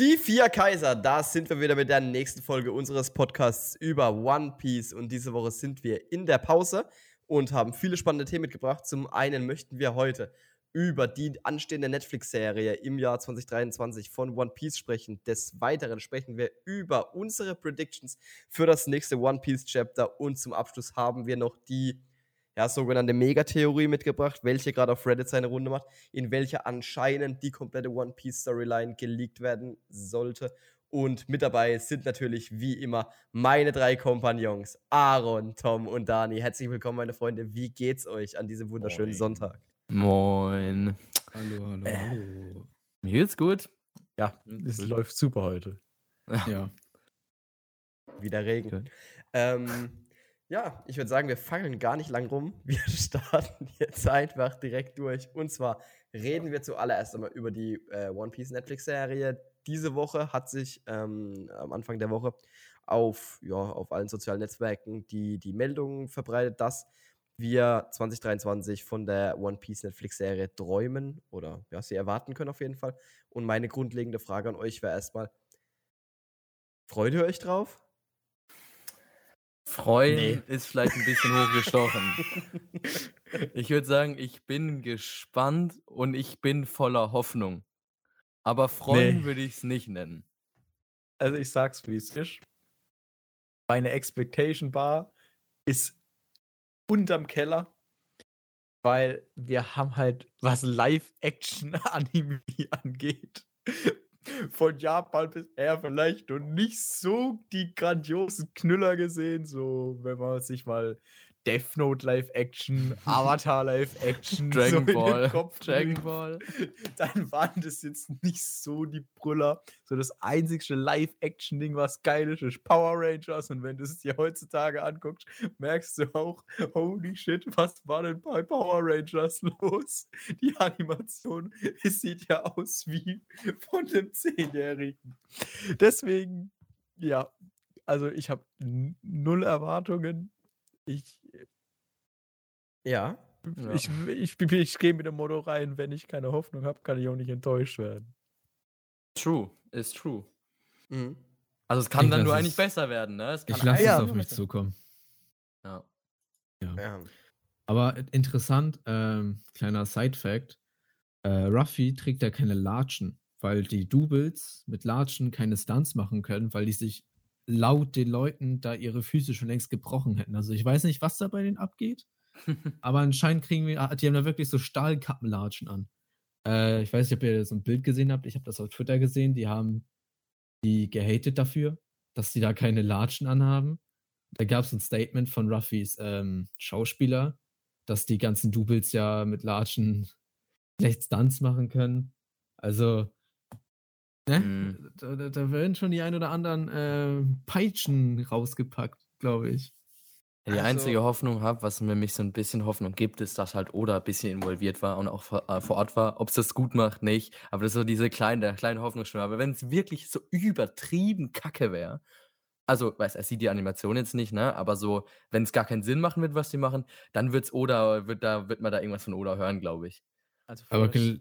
Die vier Kaiser, da sind wir wieder mit der nächsten Folge unseres Podcasts über One Piece. Und diese Woche sind wir in der Pause und haben viele spannende Themen mitgebracht. Zum einen möchten wir heute über die anstehende Netflix-Serie im Jahr 2023 von One Piece sprechen. Des Weiteren sprechen wir über unsere Predictions für das nächste One Piece Chapter. Und zum Abschluss haben wir noch die ja, sogenannte Megatheorie mitgebracht, welche gerade auf Reddit seine Runde macht, in welcher anscheinend die komplette One Piece Storyline geleakt werden sollte. Und mit dabei sind natürlich wie immer meine drei Kompagnons, Aaron, Tom und Dani. Herzlich willkommen, meine Freunde. Wie geht's euch an diesem wunderschönen Moin. Sonntag? Moin. Hallo, hallo, Äh. hallo. Mir geht's gut. Ja, es läuft super heute. Ja. Wieder Regen. Okay. Ähm, ja, ich würde sagen, wir fangen gar nicht lang rum. Wir starten jetzt einfach direkt durch. Und zwar reden wir zuallererst einmal über die äh, One Piece Netflix-Serie. Diese Woche hat sich ähm, am Anfang der Woche auf, ja, auf allen sozialen Netzwerken die, die Meldung verbreitet, dass wir 2023 von der One Piece Netflix-Serie träumen oder ja, sie erwarten können auf jeden Fall. Und meine grundlegende Frage an euch wäre erstmal: Freut ihr euch drauf? Freuen Nee. ist vielleicht ein bisschen hochgestochen. Ich würde sagen, ich bin gespannt und ich bin voller Hoffnung. Aber freuen Nee. würde ich es nicht nennen. Also ich sag's, wie es ist. Meine Expectation Bar ist unterm Keller, weil wir haben halt, was Live-Action-Anime angeht, von Japan bisher vielleicht noch nicht so die grandiosen Knüller gesehen, so wenn man sich mal Death Note Live-Action, Avatar Live-Action, Dragon so Ball. Kopf Dragon. Ball. dann waren das jetzt nicht so die Brüller. So das einzigste Live-Action-Ding, was geil ist, ist Power Rangers. Und wenn du es dir heutzutage anguckst, merkst du auch, holy shit, was war denn bei Power Rangers los? Die Animation, es sieht ja aus wie von einem Zehnjährigen. Deswegen, ja, also ich habe null Erwartungen. Ich, Ja. Ja. ich, ich, ich, ich gehe mit dem Motto rein, wenn ich keine Hoffnung habe, kann ich auch nicht enttäuscht werden. True, ist true. Mhm. Also es kann Ich dann nur eigentlich besser werden, ne? Es Ich kann lasse ja, es auf mich besser- zukommen. Ja. Ja. Aber interessant, ähm, kleiner Side-Fact: äh, Ruffy trägt ja keine Latschen, weil die Doubles mit Latschen keine Stunts machen können, weil die sich laut den Leuten da ihre Füße schon längst gebrochen hätten. Also ich weiß nicht, was da bei denen abgeht, aber anscheinend kriegen wir, ah, die haben da wirklich so Stahlkappenlatschen an. Äh, ich weiß nicht, ob ihr so ein Bild gesehen habt, ich habe das auf Twitter gesehen, die haben die gehatet dafür, dass die da keine Latschen anhaben. Da gab es ein Statement von Ruffys ähm, Schauspieler, dass die ganzen Doubles ja mit Latschen schlecht Stunts machen können. Also, ne? Mhm. Da, da, da werden schon die ein oder anderen äh, Peitschen rausgepackt, glaube ich. Die Also- einzige Hoffnung habe, was mir mich so ein bisschen Hoffnung gibt, ist, dass halt Oda ein bisschen involviert war und auch vor, äh, vor Ort war. Ob es das gut macht, nicht. Aber das ist so diese kleine, der kleine Hoffnungsschimmer. Aber wenn es wirklich so übertrieben kacke wäre, also, weiß, er sieht die Animation jetzt nicht, ne? Aber so, wenn es gar keinen Sinn machen wird, was die machen, dann wird's Oda, wird da, wird man da irgendwas von Oda hören, glaube ich. Also Aber gel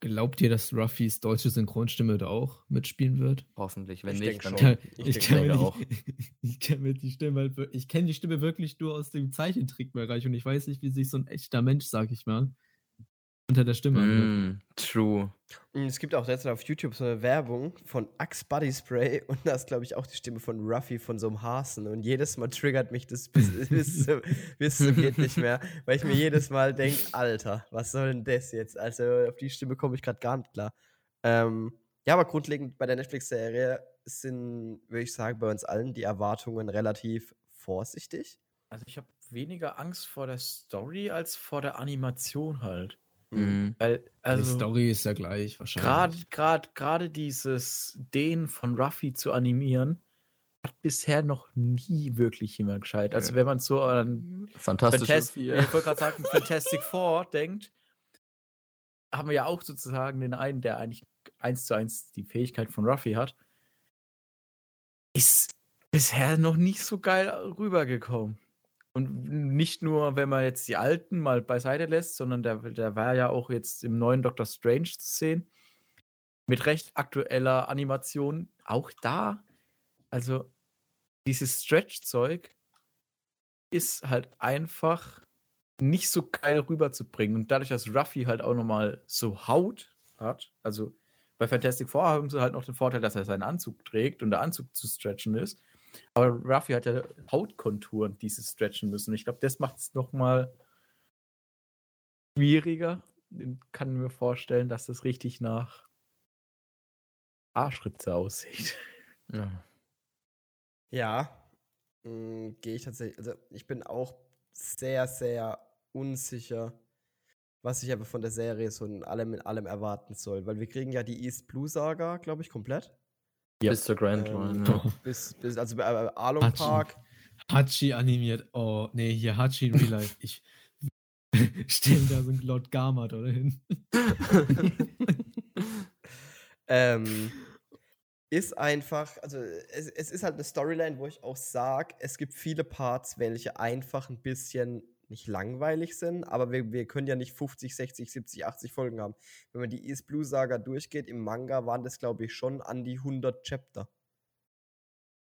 glaubt ihr, dass Ruffys deutsche Synchronstimme da auch mitspielen wird? Hoffentlich. Wenn Ich nicht, dann schon. Ich, Ich kenne mir, auch. die- ich kenn mir die Stimme halt, ich kenne die Stimme wirklich nur aus dem Zeichentrickbereich und ich weiß nicht, wie sich so ein echter Mensch, sag ich mal, unter der Stimme anhört. Mm, true. Und Es gibt auch derzeit auf YouTube so eine Werbung von Axe Body Spray und da ist, glaube ich, auch die Stimme von Ruffy von so einem Hasen. Und jedes Mal triggert mich das bis, bis, zum- bis zum geht nicht mehr, weil ich mir jedes Mal denke, Alter, was soll denn das jetzt? Also auf die Stimme komme ich gerade gar nicht klar. Ähm, ja, aber grundlegend bei der Netflix-Serie sind, würde ich sagen, bei uns allen die Erwartungen relativ vorsichtig. Also ich habe weniger Angst vor der Story als vor der Animation halt. Mm. Weil, die also Story ist ja gleich wahrscheinlich. gerade gerade dieses den von Ruffy zu animieren hat bisher noch nie wirklich jemand gescheit. Also wenn man so an Fantastische Fantas Vier. ich wollte gerade sagen Fantastic Four denkt, haben wir ja auch sozusagen den einen, der eigentlich eins zu eins die Fähigkeit von Ruffy hat, ist bisher noch nicht so geil rübergekommen. Und nicht nur, wenn man jetzt die alten mal beiseite lässt, sondern der, der war ja auch jetzt im neuen Doctor Strange zu sehen. mit recht aktueller Animation. Auch da, also dieses Stretch-Zeug ist halt einfach nicht so geil rüberzubringen. Und dadurch, dass Ruffy halt auch nochmal so Haut hat, also bei Fantastic Four haben sie halt noch den Vorteil, dass er seinen Anzug trägt und der Anzug zu stretchen ist. Aber Ruffy hat ja Hautkonturen, die sie stretchen müssen. Ich glaube, das macht es nochmal schwieriger. Ich kann mir vorstellen, dass das richtig nach Arschritze aussieht. Ja. Ja, mm, gehe ich tatsächlich. Also ich bin auch sehr, sehr unsicher, was ich aber von der Serie so in allem in allem erwarten soll. Weil wir kriegen ja die East Blue Saga, glaube ich, komplett. Ja. Bis zur Grand Ähm, Line. Ja. Bis, bis, also bei äh, Arlong Hachi. Park. Hachi animiert. Oh, nee, hier Hachi in Real Life. Ich stelle da so ein Lord Garmat oder hin. ähm, ist einfach, also es, es ist halt eine Storyline, wo ich auch sage, es gibt viele Parts, welche einfach ein bisschen nicht langweilig sind, aber wir, wir können ja nicht 50, 60, 70, 80 Folgen haben. Wenn man die East Blue Saga durchgeht, im Manga waren das, glaube ich, schon an die 100 Chapter.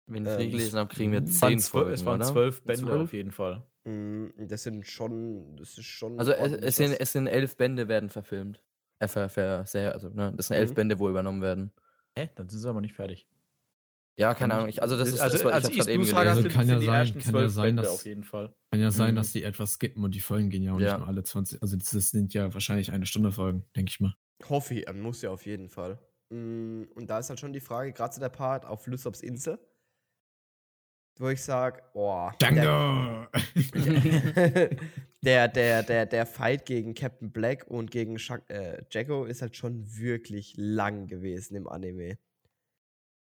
Wenn ich Ähm, richtig gelesen habe, kriegen wir Es waren zehn zwölf, Folgen, es waren oder? zwölf Bände Zwölf? auf jeden Fall. Mm, Das sind schon, das ist schon. Also es, es, sind, es sind elf Bände werden verfilmt. Äh, ver, ver, sehr, also, ne, das sind elf Mhm. Bände, wo übernommen werden. Hä? Dann sind sie aber nicht fertig. Ja, keine Ahnung. Ich, also das ist also, das, war- also ich grad eben gelesen. Also kann ja sein- kann ja sein, dass- auf jeden Fall. Kann ja sein, Mhm. dass die etwas skippen und die Folgen gehen ja auch Ja. nicht nur alle 20. Also das sind ja wahrscheinlich eine Stunde Folgen, denke ich mal. Hoffe ich, er muss ja auf jeden Fall. Mm, Und da ist halt schon die Frage, gerade zu der Part auf Lysops Insel, wo ich sage, boah. der- Django! der, der, der, der Fight gegen Captain Black und gegen Shak äh, Jacko ist halt schon wirklich lang gewesen im Anime.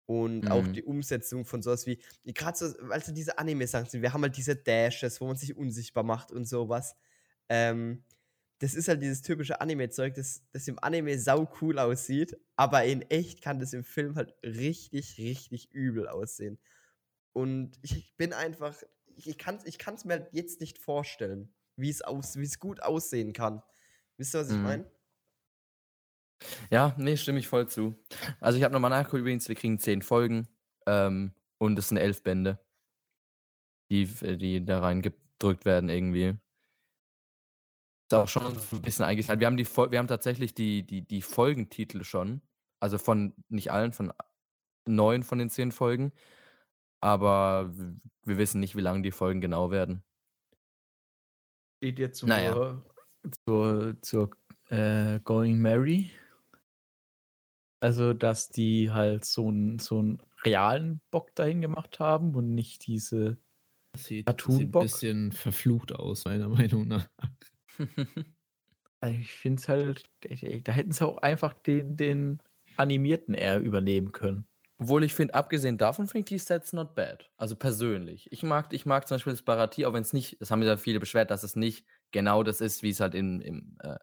Und auch Mhm. die Umsetzung von sowas wie, gerade so, weil so diese Anime-Sachen sind, wir haben halt diese Dashes, wo man sich unsichtbar macht und sowas. Ähm, das ist halt dieses typische Anime-Zeug, das, das im Anime sau cool aussieht, aber in echt kann das im Film halt richtig, richtig übel aussehen. Und ich bin einfach, ich kann es ich kann's mir halt jetzt nicht vorstellen, wie es aus, wie es gut aussehen kann. Wisst ihr, was ich Mhm. meine? Ja, nee, stimme ich voll zu. Also ich habe nochmal nachgeguckt übrigens, wir kriegen zehn Folgen ähm, und es sind elf Bände, die, die da reingedrückt werden irgendwie. Ist auch schon ein bisschen eingeteilt. Wir haben, die, wir haben tatsächlich die, die, die Folgentitel schon, also von nicht allen, von neun von den zehn Folgen, aber wir wissen nicht, wie lang die Folgen genau werden. Steht jetzt zur, Naja. zur, zur äh, Going Mary. Also, dass die halt so einen so einen realen Bock dahin gemacht haben und nicht diese. Das sieht, das sieht ein bisschen verflucht aus, meiner Meinung nach. Also ich finde es halt, da hätten sie auch einfach den, den animierten R übernehmen können. Obwohl ich finde, abgesehen davon finde ich die Sets not bad. Also persönlich. Ich mag, ich mag zum Beispiel das Baratie, auch wenn es nicht, das haben ja viele beschwert, dass es nicht genau das ist, wie es halt in, im, äh,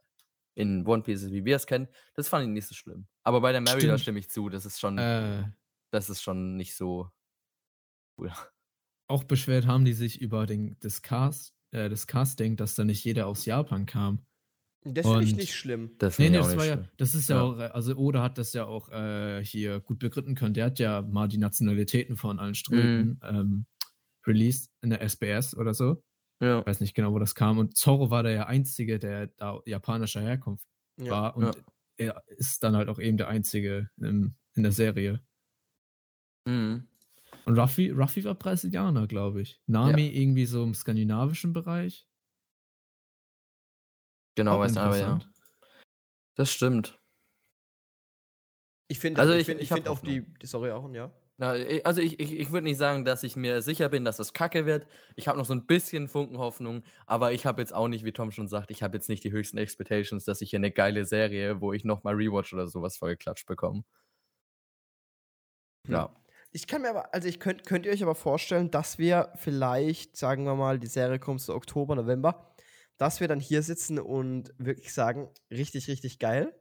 in One Piece wie wir es kennen. Das fand ich nicht so schlimm. Aber bei der Mary, da stimme ich zu, das ist schon, Äh, das ist schon nicht so cool. auch beschwert haben die sich über den, das, Cast, äh, das Casting, dass da nicht jeder aus Japan kam. Das finde ich nicht schlimm. Das Nee, nee, das nicht war ja, schlimm. das ist ja, Ja. auch, äh, also Oda hat das ja auch äh, hier gut begründen können. Der hat ja mal die Nationalitäten von allen Strömen ähm, released in der SBS oder so. Ja. Ich weiß nicht genau, wo das kam. Und Zorro war der Einzige, der da japanischer Herkunft Ja. war. Und er ist dann halt auch eben der Einzige im, in der Serie. Mhm. Und Ruffy, Ruffy war Brasilianer, glaube ich. Nami irgendwie so im skandinavischen Bereich. Genau, weiß aber ja. Das stimmt. Ich finde, Also ich, ich- finde, ich ich finde auch die, die, sorry auch, ja. Na, also ich, ich, ich würde nicht sagen, dass ich mir sicher bin, dass es kacke wird. Ich habe noch so ein bisschen Funken Hoffnung, aber ich habe jetzt auch nicht, wie Tom schon sagt, ich habe jetzt nicht die höchsten Expectations, dass ich hier eine geile Serie, wo ich nochmal Rewatch oder sowas vollgeklatscht bekomme. Hm. Ja. Ich kann mir aber, also ich könnt, könnt ihr euch aber vorstellen, dass wir vielleicht, sagen wir mal, die Serie kommt so Oktober, November, dass wir dann hier sitzen und wirklich sagen, richtig, richtig geil.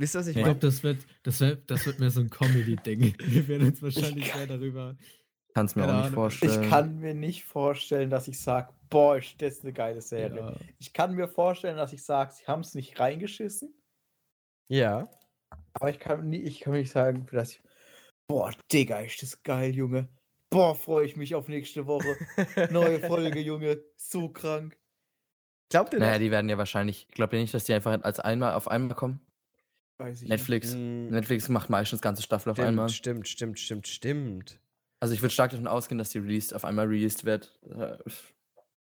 Wisst ihr, was ich Ich meine? glaube, das wird, das, wird, das wird mehr so ein Comedy-Ding. Wir werden uns wahrscheinlich mehr darüber. Kann es mir auch nicht vorstellen. Ich kann mir nicht vorstellen, dass ich sage, boah, ist das eine geile Serie. Ja. Ich kann mir vorstellen, dass ich sage, sie haben es nicht reingeschissen. Ja. Aber ich kann, nie, ich kann nicht sagen, dass ich. Boah, Digga, ist das geil, Junge. Boah, freue ich mich auf nächste Woche. Neue Folge, Junge. So krank. Glaubt ihr Naja, das? die werden ja wahrscheinlich, glaubt ihr nicht, dass die einfach als einmal auf einmal kommen? Weiß ich Netflix. Mm, Netflix macht meistens ganze Staffel auf einmal. Stimmt, stimmt, stimmt, stimmt, stimmt. Also ich würde stark davon ausgehen, dass die released, auf einmal released wird.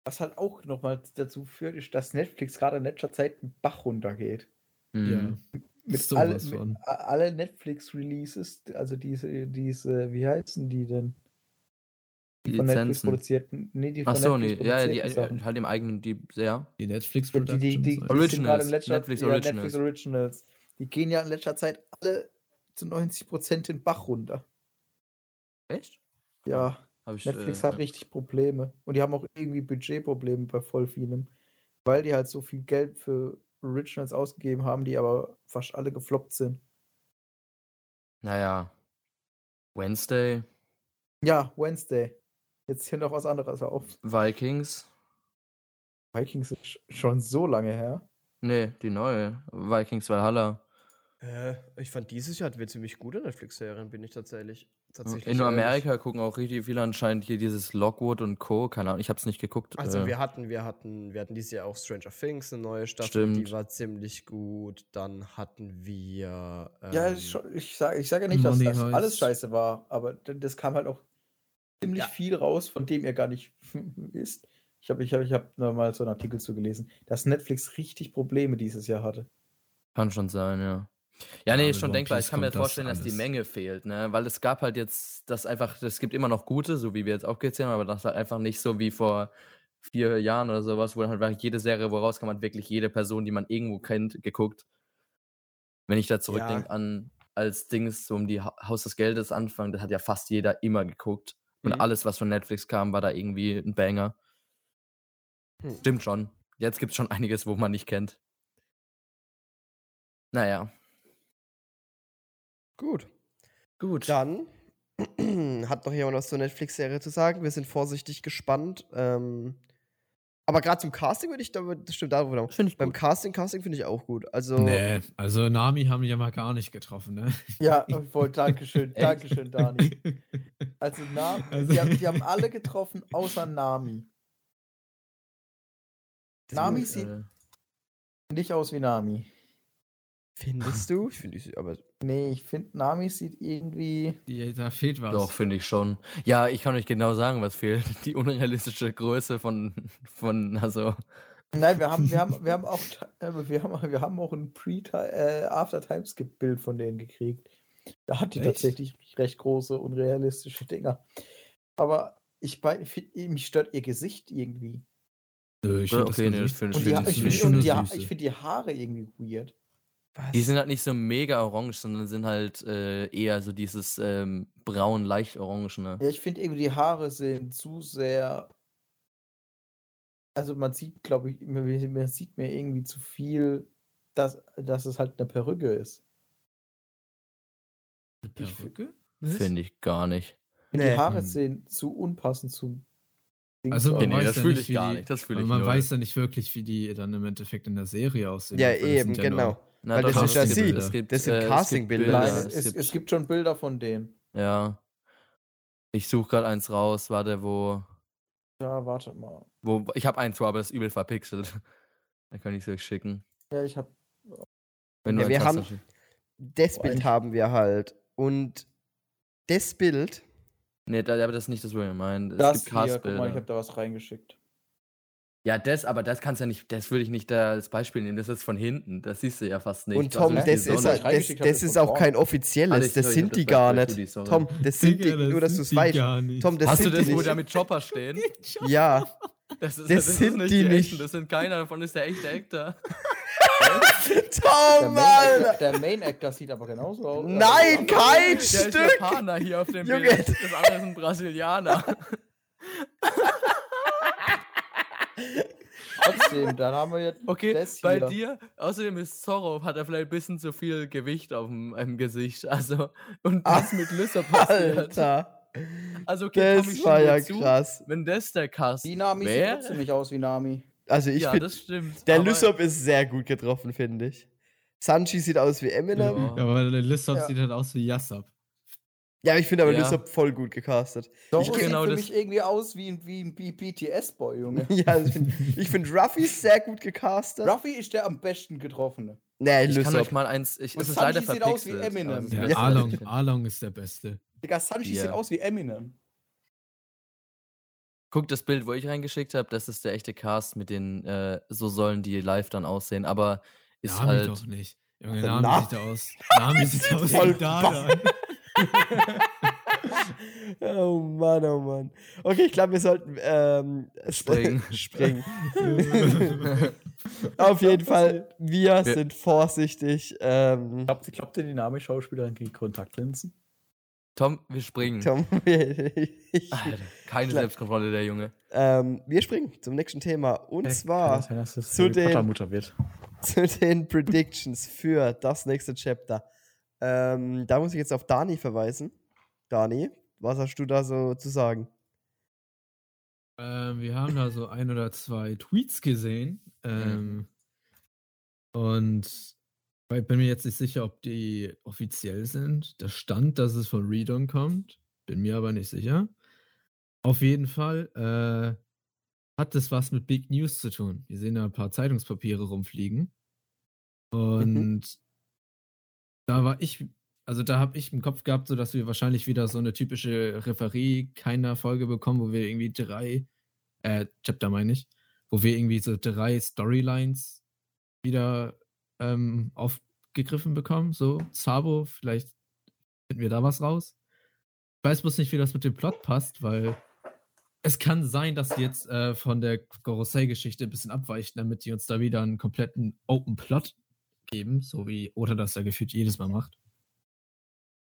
Was halt auch nochmal dazu führt, ist, dass Netflix gerade in letzter Zeit einen Bach runtergeht. mm. Ja. Mit, Sowas alle, mit alle Netflix-Releases, also diese, diese, wie heißen die denn? Die von Netflix produzierten. Nee, die von Ach so, nee, Netflix ja, ja, die Sachen. äh, halt im eigenen, die sehr. Die Netflix Ja, die, die, die, die Productions. sind gerade in Originals, letzter, Netflix ja, Originals. Netflix Originals. Die gehen ja in letzter Zeit alle zu 90% den Bach runter. Echt? Ja, ich, Netflix äh, hat richtig Probleme. Und die haben auch irgendwie Budgetprobleme bei voll vielem. Weil die halt so viel Geld für Originals ausgegeben haben, die aber fast alle gefloppt sind. Naja. Wednesday, Ja, Wednesday. Jetzt hier noch was anderes auf. Vikings. Vikings ist sch- schon so lange her. Nee, die neue. Vikings Valhalla. Äh, ich fand dieses Jahr hatten wir ziemlich gute Netflix-Serien, bin ich tatsächlich. tatsächlich In ehrlich. Amerika gucken auch richtig viele anscheinend hier dieses Lockwood und Co. Keine Ahnung, ich hab's nicht geguckt. Also äh, wir hatten, wir hatten, wir hatten dieses Jahr auch Stranger Things, eine neue Staffel, Stimmt. die war ziemlich gut. Dann hatten wir. Ja, ähm, ist schon, ich sage ich sag ja nicht, dass Money das alles scheiße war, aber das kam halt auch ziemlich Ja. viel raus, von dem ihr gar nicht wisst. Ich habe ich hab, ich hab noch mal so einen Artikel zu gelesen, dass Netflix richtig Probleme dieses Jahr hatte. Kann schon sein, ja. Ja, Ja, nee, mit ist schon denkbar. Ich kann mir kommt das vorstellen, dass die. Menge fehlt, ne? Weil es gab halt jetzt das einfach, es gibt immer noch gute, so wie wir jetzt auch gezählt haben, aber das halt einfach nicht so wie vor vier Jahren oder sowas, wo dann halt wirklich jede Serie, wo rauskam, hat wirklich jede Person, die man irgendwo kennt, geguckt. Wenn ich da zurückdenke an als Dings so um die Ha- Haus des Geldes Anfang, das hat ja fast jeder immer geguckt. Und Mhm. alles, was von Netflix kam, war da irgendwie ein Banger. Hm. Stimmt schon. Jetzt gibt es schon einiges, wo man nicht kennt. Naja, Gut. gut. Dann hat noch jemand was zur Netflix-Serie zu sagen. Wir sind vorsichtig gespannt. Ähm, aber gerade zum Casting würde ich, da, das stimmt da noch. Finde ich Beim gut. Casting, Casting finde ich auch gut. Also, Nee, also Nami haben die ja mal gar nicht getroffen, ne? Ja, voll, Dankeschön? Dankeschön, Dani. Also, Nami, Also- die, haben, die haben alle getroffen, außer Nami. Nami das- sieht Äh, nicht aus wie Nami. findest du? Ich finde, aber Nee, ich finde, Nami sieht irgendwie. Die, da fehlt was. Doch, finde ich schon. Ja, ich kann euch genau sagen, was fehlt. Die unrealistische Größe von, von also, Nein, wir haben, wir haben, wir haben auch, äh, wir haben, wir haben auch ein Pre äh, After Timeskip Bild von denen gekriegt. Da hat die Echt? tatsächlich recht große unrealistische Dinger. Aber ich mich stört ihr Gesicht irgendwie. Nö, ich Ja, find okay, nee, das finde die, ich Ha- finde ich ich finde die, ich Haare irgendwie weird. was? die sind halt nicht so mega orange, sondern sind halt äh, eher so dieses ähm, braun, leicht orange, ne? Ja, ich finde irgendwie die Haare sind zu sehr. Also man sieht, glaube ich, man, man sieht mir irgendwie zu viel, dass, dass es halt eine Perücke ist. Eine Perücke? Finde ich gar nicht. Nee. Die Haare Hm. sehen zu unpassend zu. Also man nee, weiß das ja fühl nicht, ich gar die, nicht, das fühl aber ich man null. weiß ja nicht wirklich, wie die dann im Endeffekt in der Serie aussehen. Ja, eben, ja genau. nur- Na, Weil das ist ja es gibt- sie. es gibt, Das sind äh, es Castingbilder. Es, es, gibt- es gibt schon Bilder von denen. Ja. Ich suche gerade eins raus, warte, wo. Ja, warte mal. wo ich habe eins, wo aber das ist übel verpixelt. Dann kann ich es euch schicken. Ja, ich habe. Wenn Ja, du wir haben- Das Bild haben wir halt. Und das Bild, Nee, da, aber das ist nicht das, was wir meinen. Es Das gibt hier, guck mal, ich habe da was reingeschickt. Ja, das, aber das kannst du ja nicht, das würde ich nicht da als Beispiel nehmen. Das ist von hinten. Das siehst du ja fast nicht. und Also Tom, nicht das ist, das, hab, das ist auch kein offizielles. das- Das sorry, sind das die gar nicht. Tom, das sind die, nur dass sind du es die weißt. Tom, das Hast du sind das, die wo nicht. da mit Chopper stehen? Ja, Das, ist, Das sind nicht die echten, nicht. Das sind keiner davon, ist der echte Actor. Der Tom, Main, Alter! Actor, der Main Actor sieht aber genauso aus. Nein, kein Der ist Stück! Japaner hier auf dem Junge. Bild. Das andere ist ein Brasilianer. Trotzdem, dann haben wir jetzt Okay, das bei hier. dir, außerdem ist Zorro, hat er vielleicht ein bisschen zu viel Gewicht auf dem im Gesicht. Also, und Ah, was mit passiert. Alter, Also, okay, komm, das ich war ja zu, krass. Wenn das der Cast Die Nami sieht trotzdem nicht aus wie Nami. Also ich ja, finde, das stimmt. der Lysop ist sehr gut getroffen, finde ich. Sanji sieht aus wie Eminem. Ja. Aber der Lissop Ja. sieht halt aus wie Yassab. Ja, ich finde aber Ja. Lissop voll gut gecastet. Doch, Ich ich kenn- sieht genau für das- mich irgendwie aus wie ein, wie ein BTS-Boy, Junge. Ja, also ich finde ich find Ruffy sehr gut gecastet. Ruffy ist der am besten getroffene. Nee, Ich kann Lissop. euch mal eins. Ich, Und es ist Sanji leider sieht aus wie Eminem. ist Ja. Along, verpixelt. Along ist der Beste. Digga, Sanji Ja. sieht aus wie Eminem. Guckt das Bild, wo ich reingeschickt habe, das ist der echte Cast mit den, äh, so sollen die live dann aussehen, aber ist Nami halt. doch nicht. Junge, Der Nami Name- sieht aus. Nami sieht aus Voll wie Dada. oh Mann, oh Mann. Okay, ich glaube, wir sollten ähm, Springen. springen. Auf jeden Fall, wir Wir- sind vorsichtig. Ähm, Glaubt, glaubt ihr, die Name-Schauspielerin kriegt Kontaktlinsen? Tom, wir springen. Tom, ich, Alter, keine Klar. Selbstkontrolle, der Junge. ähm, wir springen zum nächsten Thema. Und zwar Kann das sein, zu den- zu den Predictions für das nächste Chapter. Ähm, da muss ich jetzt auf Dani verweisen. Dani, was hast du da so zu sagen? Ähm, wir haben da so ein oder zwei Tweets gesehen. Ähm, Und ich bin mir jetzt nicht sicher, ob die offiziell sind. Da stand, dass es von Redon kommt. Bin mir aber nicht sicher. Auf jeden Fall äh, hat das was mit Big News zu tun. Wir sehen da ein paar Zeitungspapiere rumfliegen. Und da war ich, also da habe ich im Kopf gehabt, so dass wir wahrscheinlich wieder so eine typische Referie keiner Folge bekommen, wo wir irgendwie drei, äh, Chapter meine ich, wo wir irgendwie so drei Storylines wieder ähm, aufgegriffen bekommen. So, Sabo, vielleicht finden wir da was raus. Ich weiß bloß nicht, wie das mit dem Plot passt, weil es kann sein, dass die jetzt äh, von der Gorosei-Geschichte ein bisschen abweichen, damit die uns da wieder einen kompletten Open Plot geben, so wie Oda das ja gefühlt jedes Mal macht.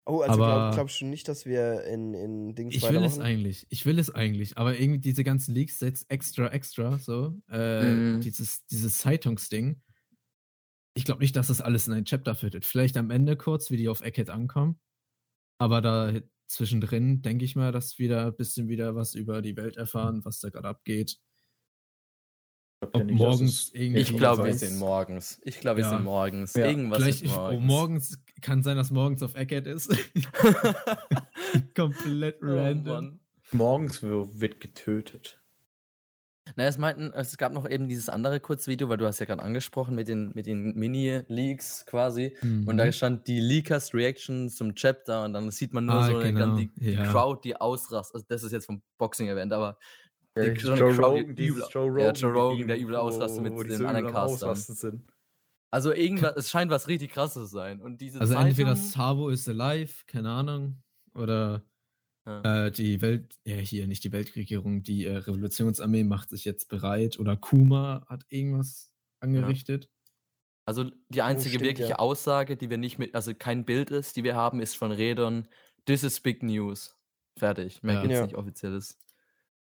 Oh, also glaub, Aber- glaubst du nicht, dass wir in, in Dings Ich will es eigentlich. Ich will es eigentlich. Aber irgendwie diese ganzen Leaks jetzt extra, extra, so, äh, Mhm. dieses, dieses Zeitungsding. Ich glaube nicht, dass das alles in ein Chapter fittet. Vielleicht am Ende kurz, wie die auf Eckhead ankommen. Aber da zwischendrin denke ich mal, dass wir da ein bisschen wieder was über die Welt erfahren, was da gerade abgeht. Ob nicht, dass morgens es- irgendwie Ich glaube, wir sind morgens. Ich glaube, wir Ja. sind morgens. Ja. Irgendwas Vielleicht ist ich, oh, morgens. morgens kann sein, dass morgens auf Eckhead ist. Komplett Oh, random. Mann. Morgens wird getötet. Na, es meinten, es gab noch eben dieses andere Kurzvideo, weil du hast ja gerade angesprochen mit den, mit den Mini-Leaks quasi. Und da Mhm. stand die Leakers Reaction zum Chapter und dann sieht man nur Ah, so eine, genau, die, die ja. Crowd, die ausrast. Also das ist jetzt vom Boxing-Event, aber Ja, Die- so eine Joe Crowd, die Rogan, übel- Joe ja, Rogan, Joe Rogan, der übel ausrastet mit den so anderen Castern. Also irgendwas, es scheint was richtig krasses zu sein. Und diese Also Zeitung, entweder Sabo ist alive, keine Ahnung, oder Ja. äh, die Welt, ja hier nicht die Weltregierung, die äh, Revolutionsarmee macht sich jetzt bereit oder Kuma hat irgendwas angerichtet. Also die einzige stimmt, wirkliche ja. Aussage, die wir nicht mit, also kein Bild ist, die wir haben, ist von Redon. This is big news. Fertig. Mehr Ja. gibt's Ja. nicht offizielles.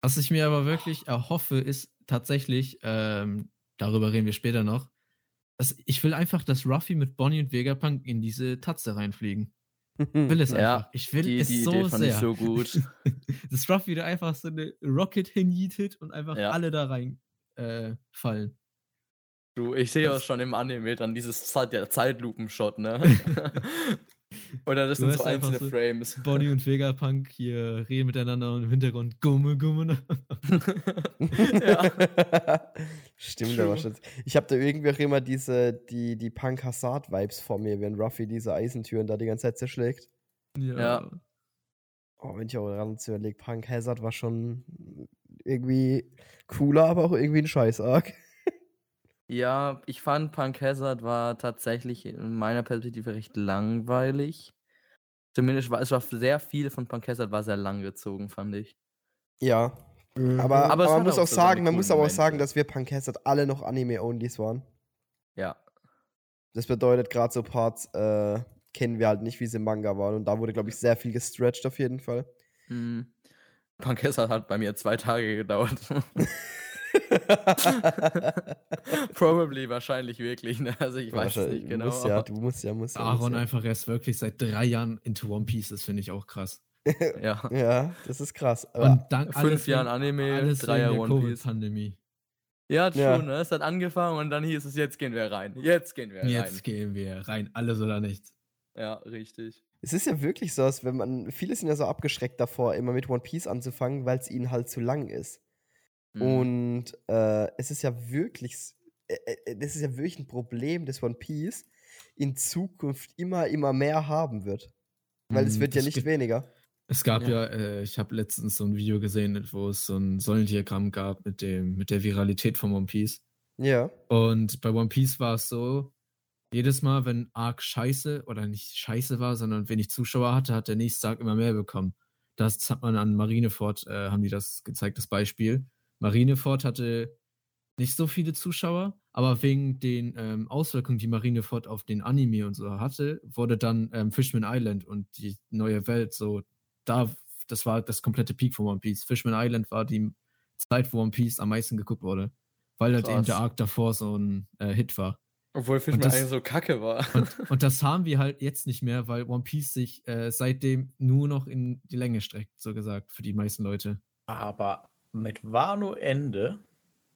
Was ich mir aber wirklich erhoffe, ist tatsächlich, ähm, darüber reden wir später noch, dass ich will einfach, dass Ruffy mit Bonnie und Vegapunk in diese Tatze reinfliegen. Ich will es Ja, einfach. Ich will Die, es die so Idee fand sehr. ich so gut. dass Ruffy da einfach so eine Rocket hinjietet und einfach Ja. alle da rein äh, fallen. Du, ich sehe auch schon im Anime dann dieses Zeit, der Zeitlupen-Shot, ne? Oder das Du sind so einfach einzelne so Frames. Bonnie und Vegapunk hier reden miteinander und im Hintergrund Gumme, Gumme. ja. Stimmt aber schon. Ich habe da irgendwie auch immer diese, die, die Punk Hazard-Vibes vor mir, wenn Ruffy diese Eisentüren da die ganze Zeit zerschlägt. Ja. Oh, wenn ich auch daran zu überlege, Punk Hazard war schon irgendwie cooler, aber auch irgendwie ein Scheiß-Arc. Ja, ich fand Punk Hazard war tatsächlich in meiner Perspektive recht langweilig. Zumindest war es war sehr viel von Punk Hazard war sehr lang gezogen, fand ich. Ja. Mhm. Aber, Aber aber, man muss auch sagen, man muss aber auch sagen, dass wir Punk Hazard alle noch Anime-Onlys waren. Ja. Das bedeutet, gerade so Parts äh, kennen wir halt nicht, wie sie im Manga waren. Und da wurde, glaube ich, sehr viel gestretched auf jeden Fall. Hm. Punk Hazard hat bei mir zwei Tage gedauert. Probably, wahrscheinlich wirklich. Ne? Also ich weiß es nicht genau. Du musst ja, du musst ja, musst ja. Aaron musst ja. einfach erst wirklich seit drei Jahren into One Piece, das finde ich auch krass. ja. Ja, das ist krass. Aber Und dann Fünf Jahren Anime, alles drei Jahre One Piece. Covid-Pandemie. Ja, Ja. schon, ne? Es hat angefangen und dann hieß es, jetzt gehen wir rein. Jetzt gehen wir rein. Jetzt gehen wir rein, alles oder nichts. Ja, richtig. Es ist ja wirklich so, als wenn man, viele sind ja so abgeschreckt davor, immer mit One Piece anzufangen, weil es ihnen halt zu lang ist. Mhm. Und äh, es ist ja wirklich, s- äh, äh, das ist ja wirklich ein Problem, dass One Piece in Zukunft immer, immer mehr haben wird. Weil es Mm, wird ja nicht weniger. Es gab Ja. ja, äh, ich habe letztens so ein Video gesehen, wo es so ein Säulendiagramm gab mit, dem, mit der Viralität von One Piece. Ja. Und bei One Piece war es so, jedes Mal, wenn Arc scheiße oder nicht scheiße war, sondern wenig Zuschauer hatte, hat der nächste Arc immer mehr bekommen. Das hat man an Marineford, äh, haben die das gezeigt, das Beispiel. Marineford hatte nicht so viele Zuschauer, aber wegen den ähm, Auswirkungen, die Marineford auf den Anime und so hatte, wurde dann ähm, Fishman Island und die neue Welt so, da, das war das komplette Peak von One Piece. Fishman Island war die Zeit, wo One Piece am meisten geguckt wurde, weil halt eben der Arc davor so ein äh, Hit war. Obwohl Fishman das- eigentlich so kacke war. Und, und das haben wir halt jetzt nicht mehr, weil One Piece sich äh, seitdem nur noch in die Länge streckt, so gesagt, für die meisten Leute. Aber mit Wano Ende.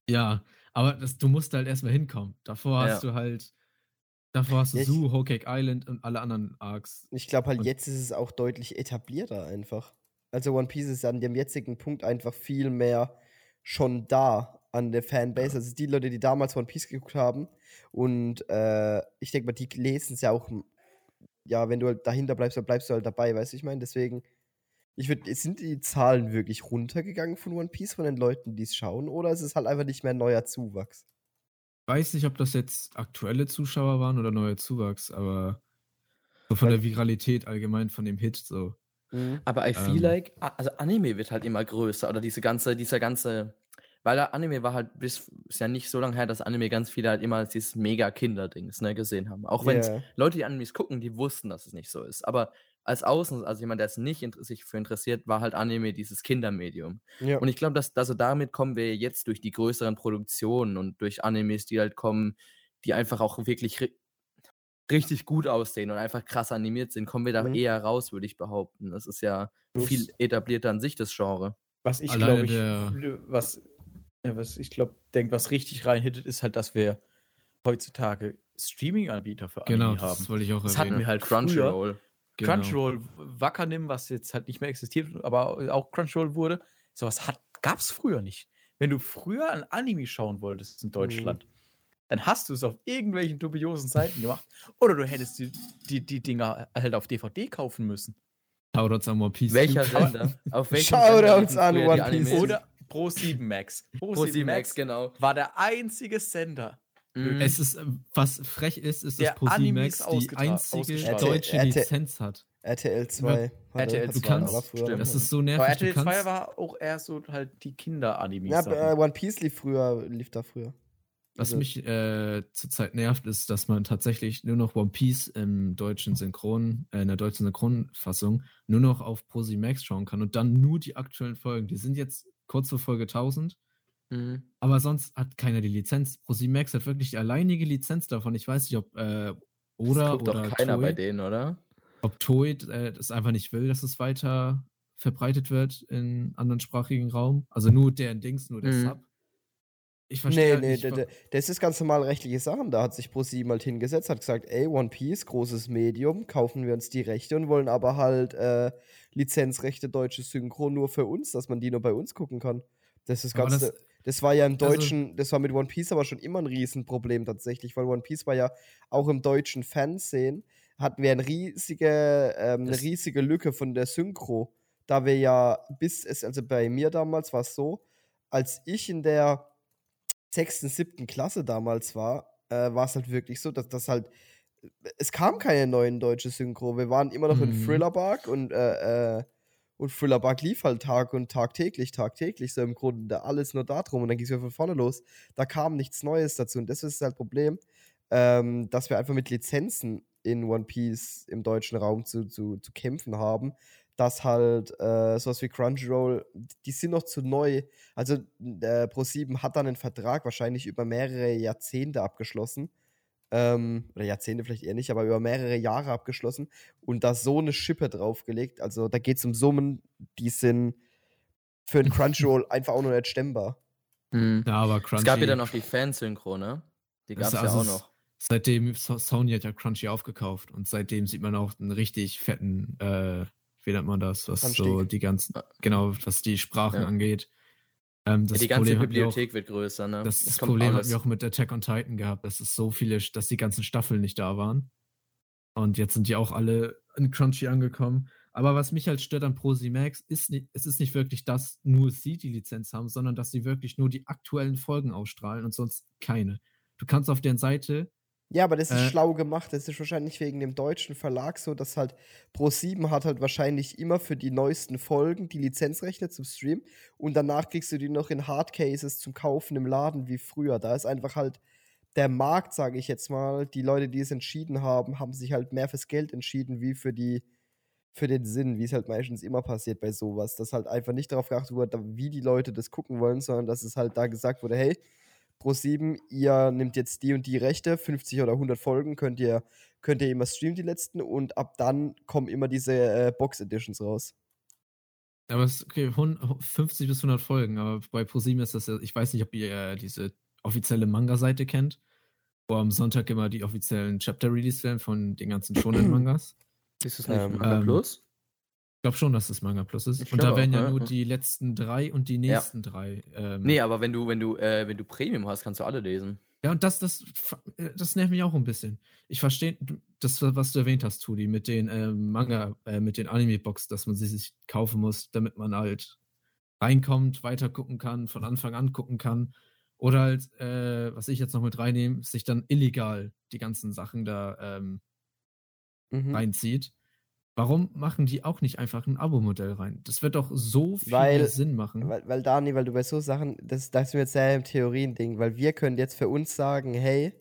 Ja, aber das, du musst halt erstmal hinkommen. Davor hast Ja. du halt, davor hast du ich- Zoo, Whole Cake Island und alle anderen Arcs. Ich glaube halt, Und- jetzt ist es auch deutlich etablierter einfach. Also One Piece ist an dem jetzigen Punkt einfach viel mehr schon da an der Fanbase. Also die Leute, die damals One Piece geguckt haben. Und äh, ich denke mal, die lesen es ja auch. Ja, wenn du halt dahinter bleibst, dann bleibst du halt dabei, weißt du, ich meine? Deswegen, ich würde, sind die Zahlen wirklich runtergegangen von One Piece, von den Leuten, die es schauen? Oder ist es halt einfach nicht mehr neuer Zuwachs? weiß nicht, ob das jetzt aktuelle Zuschauer waren oder neuer Zuwachs, aber so von Weil- der Viralität allgemein von dem Hit so. Aber I feel Ähm. like, also Anime wird halt immer größer oder diese ganze, dieser ganze, weil der Anime war halt bis, ist ja nicht so lange her, dass Anime ganz viele halt immer dieses mega Kinderdings, ne, gesehen haben. Auch wenn Ja. Leute, die Animes gucken, die wussten, dass es nicht so ist. Aber als Außen, also jemand, der es nicht sich für interessiert, war halt Anime dieses Kindermedium. Ja. Und ich glaube, dass also damit kommen wir jetzt durch die größeren Produktionen und durch Animes, die halt kommen, die einfach auch wirklich ri richtig gut aussehen und einfach krass animiert sind, kommen wir da Mhm. eher raus, würde ich behaupten. Das ist ja Plus- viel etablierter an sich, das Genre. Was ich glaube, was, ja, was ich glaube, denke, was richtig reinhittet, ist halt, dass wir heutzutage Streaming-Anbieter für Genau, Anime haben. das wollte ich auch Das hatten erwähnen. wir halt Crunchyroll. Genau. Crunchyroll, Wakanim, was jetzt halt nicht mehr existiert, aber auch Crunchyroll wurde, sowas hat, gab es früher nicht. Wenn du früher ein Anime schauen wolltest in Deutschland, dann hast du es auf irgendwelchen dubiosen Seiten gemacht. Oder du hättest die, die, die Dinger halt auf DVD kaufen müssen. Shoutouts an One Piece. Welcher. Sender? Auf welchem Shoutouts an One Piece. Oder Pro 7 Max. Pro 7 Max, genau. war der einzige Sender. Mhm. Es ist, äh, was frech ist, ist, dass ProSimax die einzige deutsche RTL Lizenz hat. RTL 2. RTL Du 2 kannst, war früher. das ist so nervig. Aber du RTL 2 kannst, war auch eher so halt die Kinder-Animes. Ja, äh, One Piece lief früher, lief da früher. was Also- mich äh, zurzeit nervt, ist, dass man tatsächlich nur noch One Piece im deutschen Synchron, äh, in der deutschen Synchronfassung, nur noch auf ProSimax schauen kann und dann nur die aktuellen Folgen. Die sind jetzt kurz vor Folge 1000, Mhm. aber sonst hat keiner die Lizenz. ProSimax hat wirklich die alleinige Lizenz davon. Ich weiß nicht, ob äh, Das oder guckt oder doch keiner Toei, bei denen, oder? ob Toei äh, das einfach nicht will, dass es weiter verbreitet wird in anderen sprachigen Raum. Also nur deren Dings, nur der Mhm. Sub. Ich verstehe Nee, halt nee, nicht, d- das ist ganz normal rechtliche Sachen. Da hat sich ProSieben halt hingesetzt, hat gesagt, ey, One Piece, großes Medium, kaufen wir uns die Rechte und wollen aber halt äh, Lizenzrechte deutsche Synchro nur für uns, dass man die nur bei uns gucken kann. Das ist Aber ganz. das- Das, das war ja im also- Deutschen, das war mit One Piece aber schon immer ein Riesenproblem tatsächlich, weil One Piece war ja auch im deutschen Fernsehen, hatten wir eine riesige, ähm, eine riesige Lücke von der Synchro. Da wir ja bis es, also bei mir damals war es so, als ich in der sechsten, siebten Klasse damals war, äh, war es halt wirklich so, dass das halt, es kam keine neuen deutsche Synchro. Wir waren immer noch in Mhm. Thriller und, äh, äh, und Thriller lief halt Tag und tagtäglich, tagtäglich, so im Grunde alles nur darum und dann ging es wieder von vorne los. Da kam nichts Neues dazu und das ist halt das Problem, ähm, dass wir einfach mit Lizenzen in One Piece im deutschen Raum zu, zu, zu kämpfen haben, dass halt äh, sowas wie Crunchyroll, die sind noch zu neu. Also äh, Pro7 hat dann einen Vertrag wahrscheinlich über mehrere Jahrzehnte abgeschlossen. Ähm, oder Jahrzehnte vielleicht eher nicht, aber über mehrere Jahre abgeschlossen und da so eine Schippe draufgelegt. Also da geht es um Summen, die sind für ein Crunchyroll einfach auch noch nicht stemmbar. Mhm. Ja, aber Crunchy. Es gab ja dann noch die Fansynchro, ne? Die gab es ist ja also auch noch. Seitdem So- Sony hat ja Crunchy aufgekauft und seitdem sieht man auch einen richtig fetten, äh, wie nennt man das, was so Anstieg. die ganzen, genau, was die Sprachen Ja. angeht. Ähm, Ja, das die ganze Problem hatten wir auch, Bibliothek wird größer, ne? das, das Problem hatten alles. wir auch mit Attack on Titan gehabt, dass es so viele, dass die ganzen Staffeln nicht da waren. Und jetzt sind die auch alle in Crunchy angekommen. Aber was mich halt stört an ProSimax, ist nicht, es ist nicht wirklich, dass nur sie die Lizenz haben, sondern dass sie wirklich nur die aktuellen Folgen ausstrahlen und sonst keine. Du kannst auf deren Seite Ja, aber das ist Äh, schlau gemacht. Das ist wahrscheinlich wegen dem deutschen Verlag so, dass halt Pro7 hat halt wahrscheinlich immer für die neuesten Folgen die Lizenzrechte zum Stream und danach kriegst du die noch in Hardcases zum Kaufen im Laden wie früher. Da ist einfach halt der Markt, sage ich jetzt mal, die Leute, die es entschieden haben, haben sich halt mehr fürs Geld entschieden wie für die für den Sinn, wie es halt meistens immer passiert bei sowas, dass halt einfach nicht darauf geachtet wurde, wie die Leute das gucken wollen, sondern dass es halt da gesagt wurde, hey, Pro7, ihr nehmt jetzt die und die Rechte, 50 oder 100 Folgen könnt ihr, könnt ihr immer streamen, die letzten, und ab dann kommen immer diese äh, Box-Editions raus. Aber es ist okay, hun- 50 bis 100 Folgen, aber bei ProSieben ist das ja, ich weiß nicht, ob ihr äh, diese offizielle Manga-Seite kennt, wo am Sonntag immer die offiziellen Chapter released werden von den ganzen Shonen-Mangas. Ist es nicht Ähm, Manga ähm, Plus? Ich glaube schon, dass es Manga Plus ist. Ich und da werden auch, ja ja, nur ja. die letzten drei und die Ja. nächsten drei. Ähm, Nee, aber wenn du, wenn du, äh, wenn du Premium hast, kannst du alle lesen. Ja, und das, das, äh, das nervt mich auch ein bisschen. Ich verstehe das, was du erwähnt hast, Tudi, mit den ähm, Manga, äh, mit den Anime-Box, dass man sie sich kaufen muss, damit man halt reinkommt, weiter gucken kann, von Anfang an gucken kann. Oder halt, äh, was ich jetzt noch mit reinnehme, sich dann illegal die ganzen Sachen da ähm, Mhm. reinzieht. Warum machen die auch nicht einfach ein Abo-Modell rein? Das wird doch so viel Weil- Sinn machen. Weil, weil Dani, weil du bei so Sachen, das, das ist mir jetzt sehr im Theorien-Ding, weil wir können jetzt für uns sagen, hey,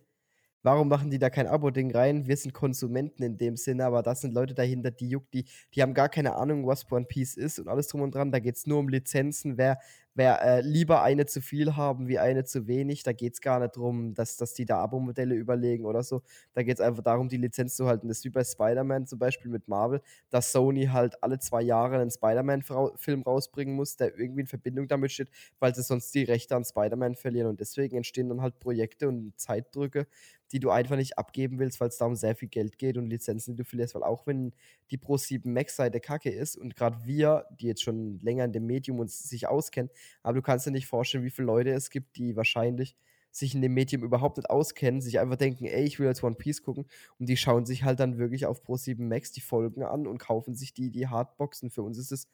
warum machen die da kein Abo-Ding rein? Wir sind Konsumenten in dem Sinne, aber das sind Leute dahinter, die juckt, die, die haben gar keine Ahnung, was One Piece ist und alles drum und dran. Da geht es nur um Lizenzen, wer, wer äh, lieber eine zu viel haben wie eine zu wenig. Da geht es gar nicht darum, dass, dass die da Abo-Modelle überlegen oder so. Da geht es einfach darum, die Lizenz zu halten. Das ist wie bei Spider-Man zum Beispiel mit Marvel, dass Sony halt alle zwei Jahre einen Spider-Man-Film rausbringen muss, der irgendwie in Verbindung damit steht, weil sie sonst die Rechte an Spider-Man verlieren. Und deswegen entstehen dann halt Projekte und Zeitdrücke, die du einfach nicht abgeben willst, weil es da um sehr viel Geld geht und Lizenzen, die du verlierst. Weil auch wenn die Pro7 Max-Seite kacke ist und gerade wir, die jetzt schon länger in dem Medium uns sich auskennen, aber du kannst dir nicht vorstellen, wie viele Leute es gibt, die wahrscheinlich sich in dem Medium überhaupt nicht auskennen, sich einfach denken, ey, ich will jetzt One Piece gucken und die schauen sich halt dann wirklich auf Pro7 Max die Folgen an und kaufen sich die, die Hardboxen. Für uns ist es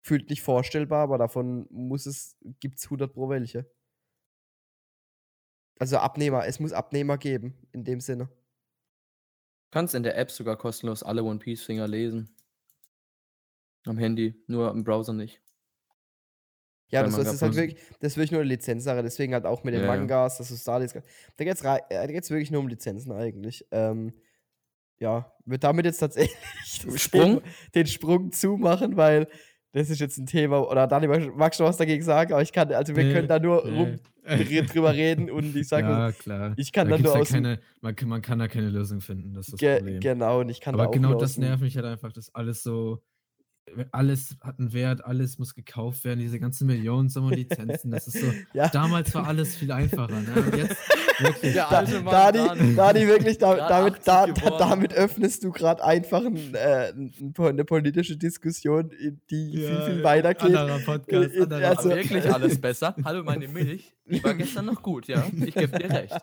gefühlt nicht vorstellbar, aber davon muss es, gibt es 100 pro welche. Also Abnehmer, es muss Abnehmer geben, in dem Sinne. Du kannst in der App sogar kostenlos alle One Piece Finger lesen. Am Handy, nur im Browser nicht. Ja, das, das ist halt wirklich, das ist wirklich nur eine Lizenzsache, deswegen halt auch mit den Ja. Mangas, dass du da da geht's, rei- äh, wirklich nur um Lizenzen eigentlich. Ähm, ja, wird damit jetzt tatsächlich das Sprung? Den Sprung zumachen, weil das ist jetzt ein Thema, oder Dani, magst du was dagegen sagen? Aber ich kann, also wir Nee, können da nur dr- drüber reden und ich sage, ja, klar. ich kann da gibt's nur ja aus keine, man, kann- man kann da keine Lösung finden, das ist das ge Problem. genau, und ich kann da Aber auch genau das nervt mich halt einfach, dass alles so, alles hat einen Wert, alles muss gekauft werden, diese ganzen Millionen Summen Lizenzen, das ist so, Ja. damals war alles viel einfacher, ne? Und jetzt wirklich. Da, Dani, Dani. Wirklich, da, damit, 80 da, damit öffnest du gerade einfach ein, äh, ein, eine politische Diskussion, in die viel, viel weiter geht. Anderer Podcast, Äh, anderer also- wirklich alles besser. Hallo, meine Milch. Die war gestern noch gut, ja. Ich gebe dir recht.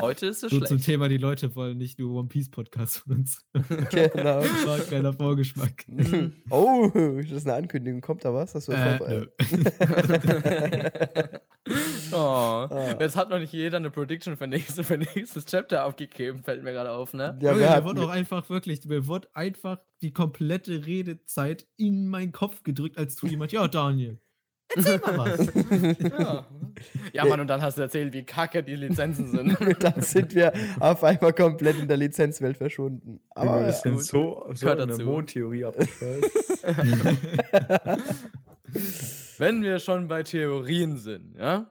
Heute ist es So zum schlecht. Thema, die Leute wollen nicht nur One Piece Podcast von uns. Genau. Das war ein kleiner Vorgeschmack. Mhm. Oh, ist das eine Ankündigung? Kommt da was? Hast du Äh, vorbe- nö. oh. Ah. Jetzt hat noch nicht jeder eine Prediction für, nächste, für nächstes Chapter aufgegeben, fällt mir gerade auf, ne? Ja, mir wurde auch einfach wirklich, mir wurde einfach die komplette Redezeit in meinen Kopf gedrückt, als du jemand, ja, Daniel, erzähl mal was. Ja. ja, Mann, und dann hast du erzählt, wie kacke die Lizenzen sind. dann sind wir auf einmal komplett in der Lizenzwelt verschwunden. Aber wir ja, sind so, so in der dazu. Mondtheorie abgefallen. Wenn wir schon bei Theorien sind, ja,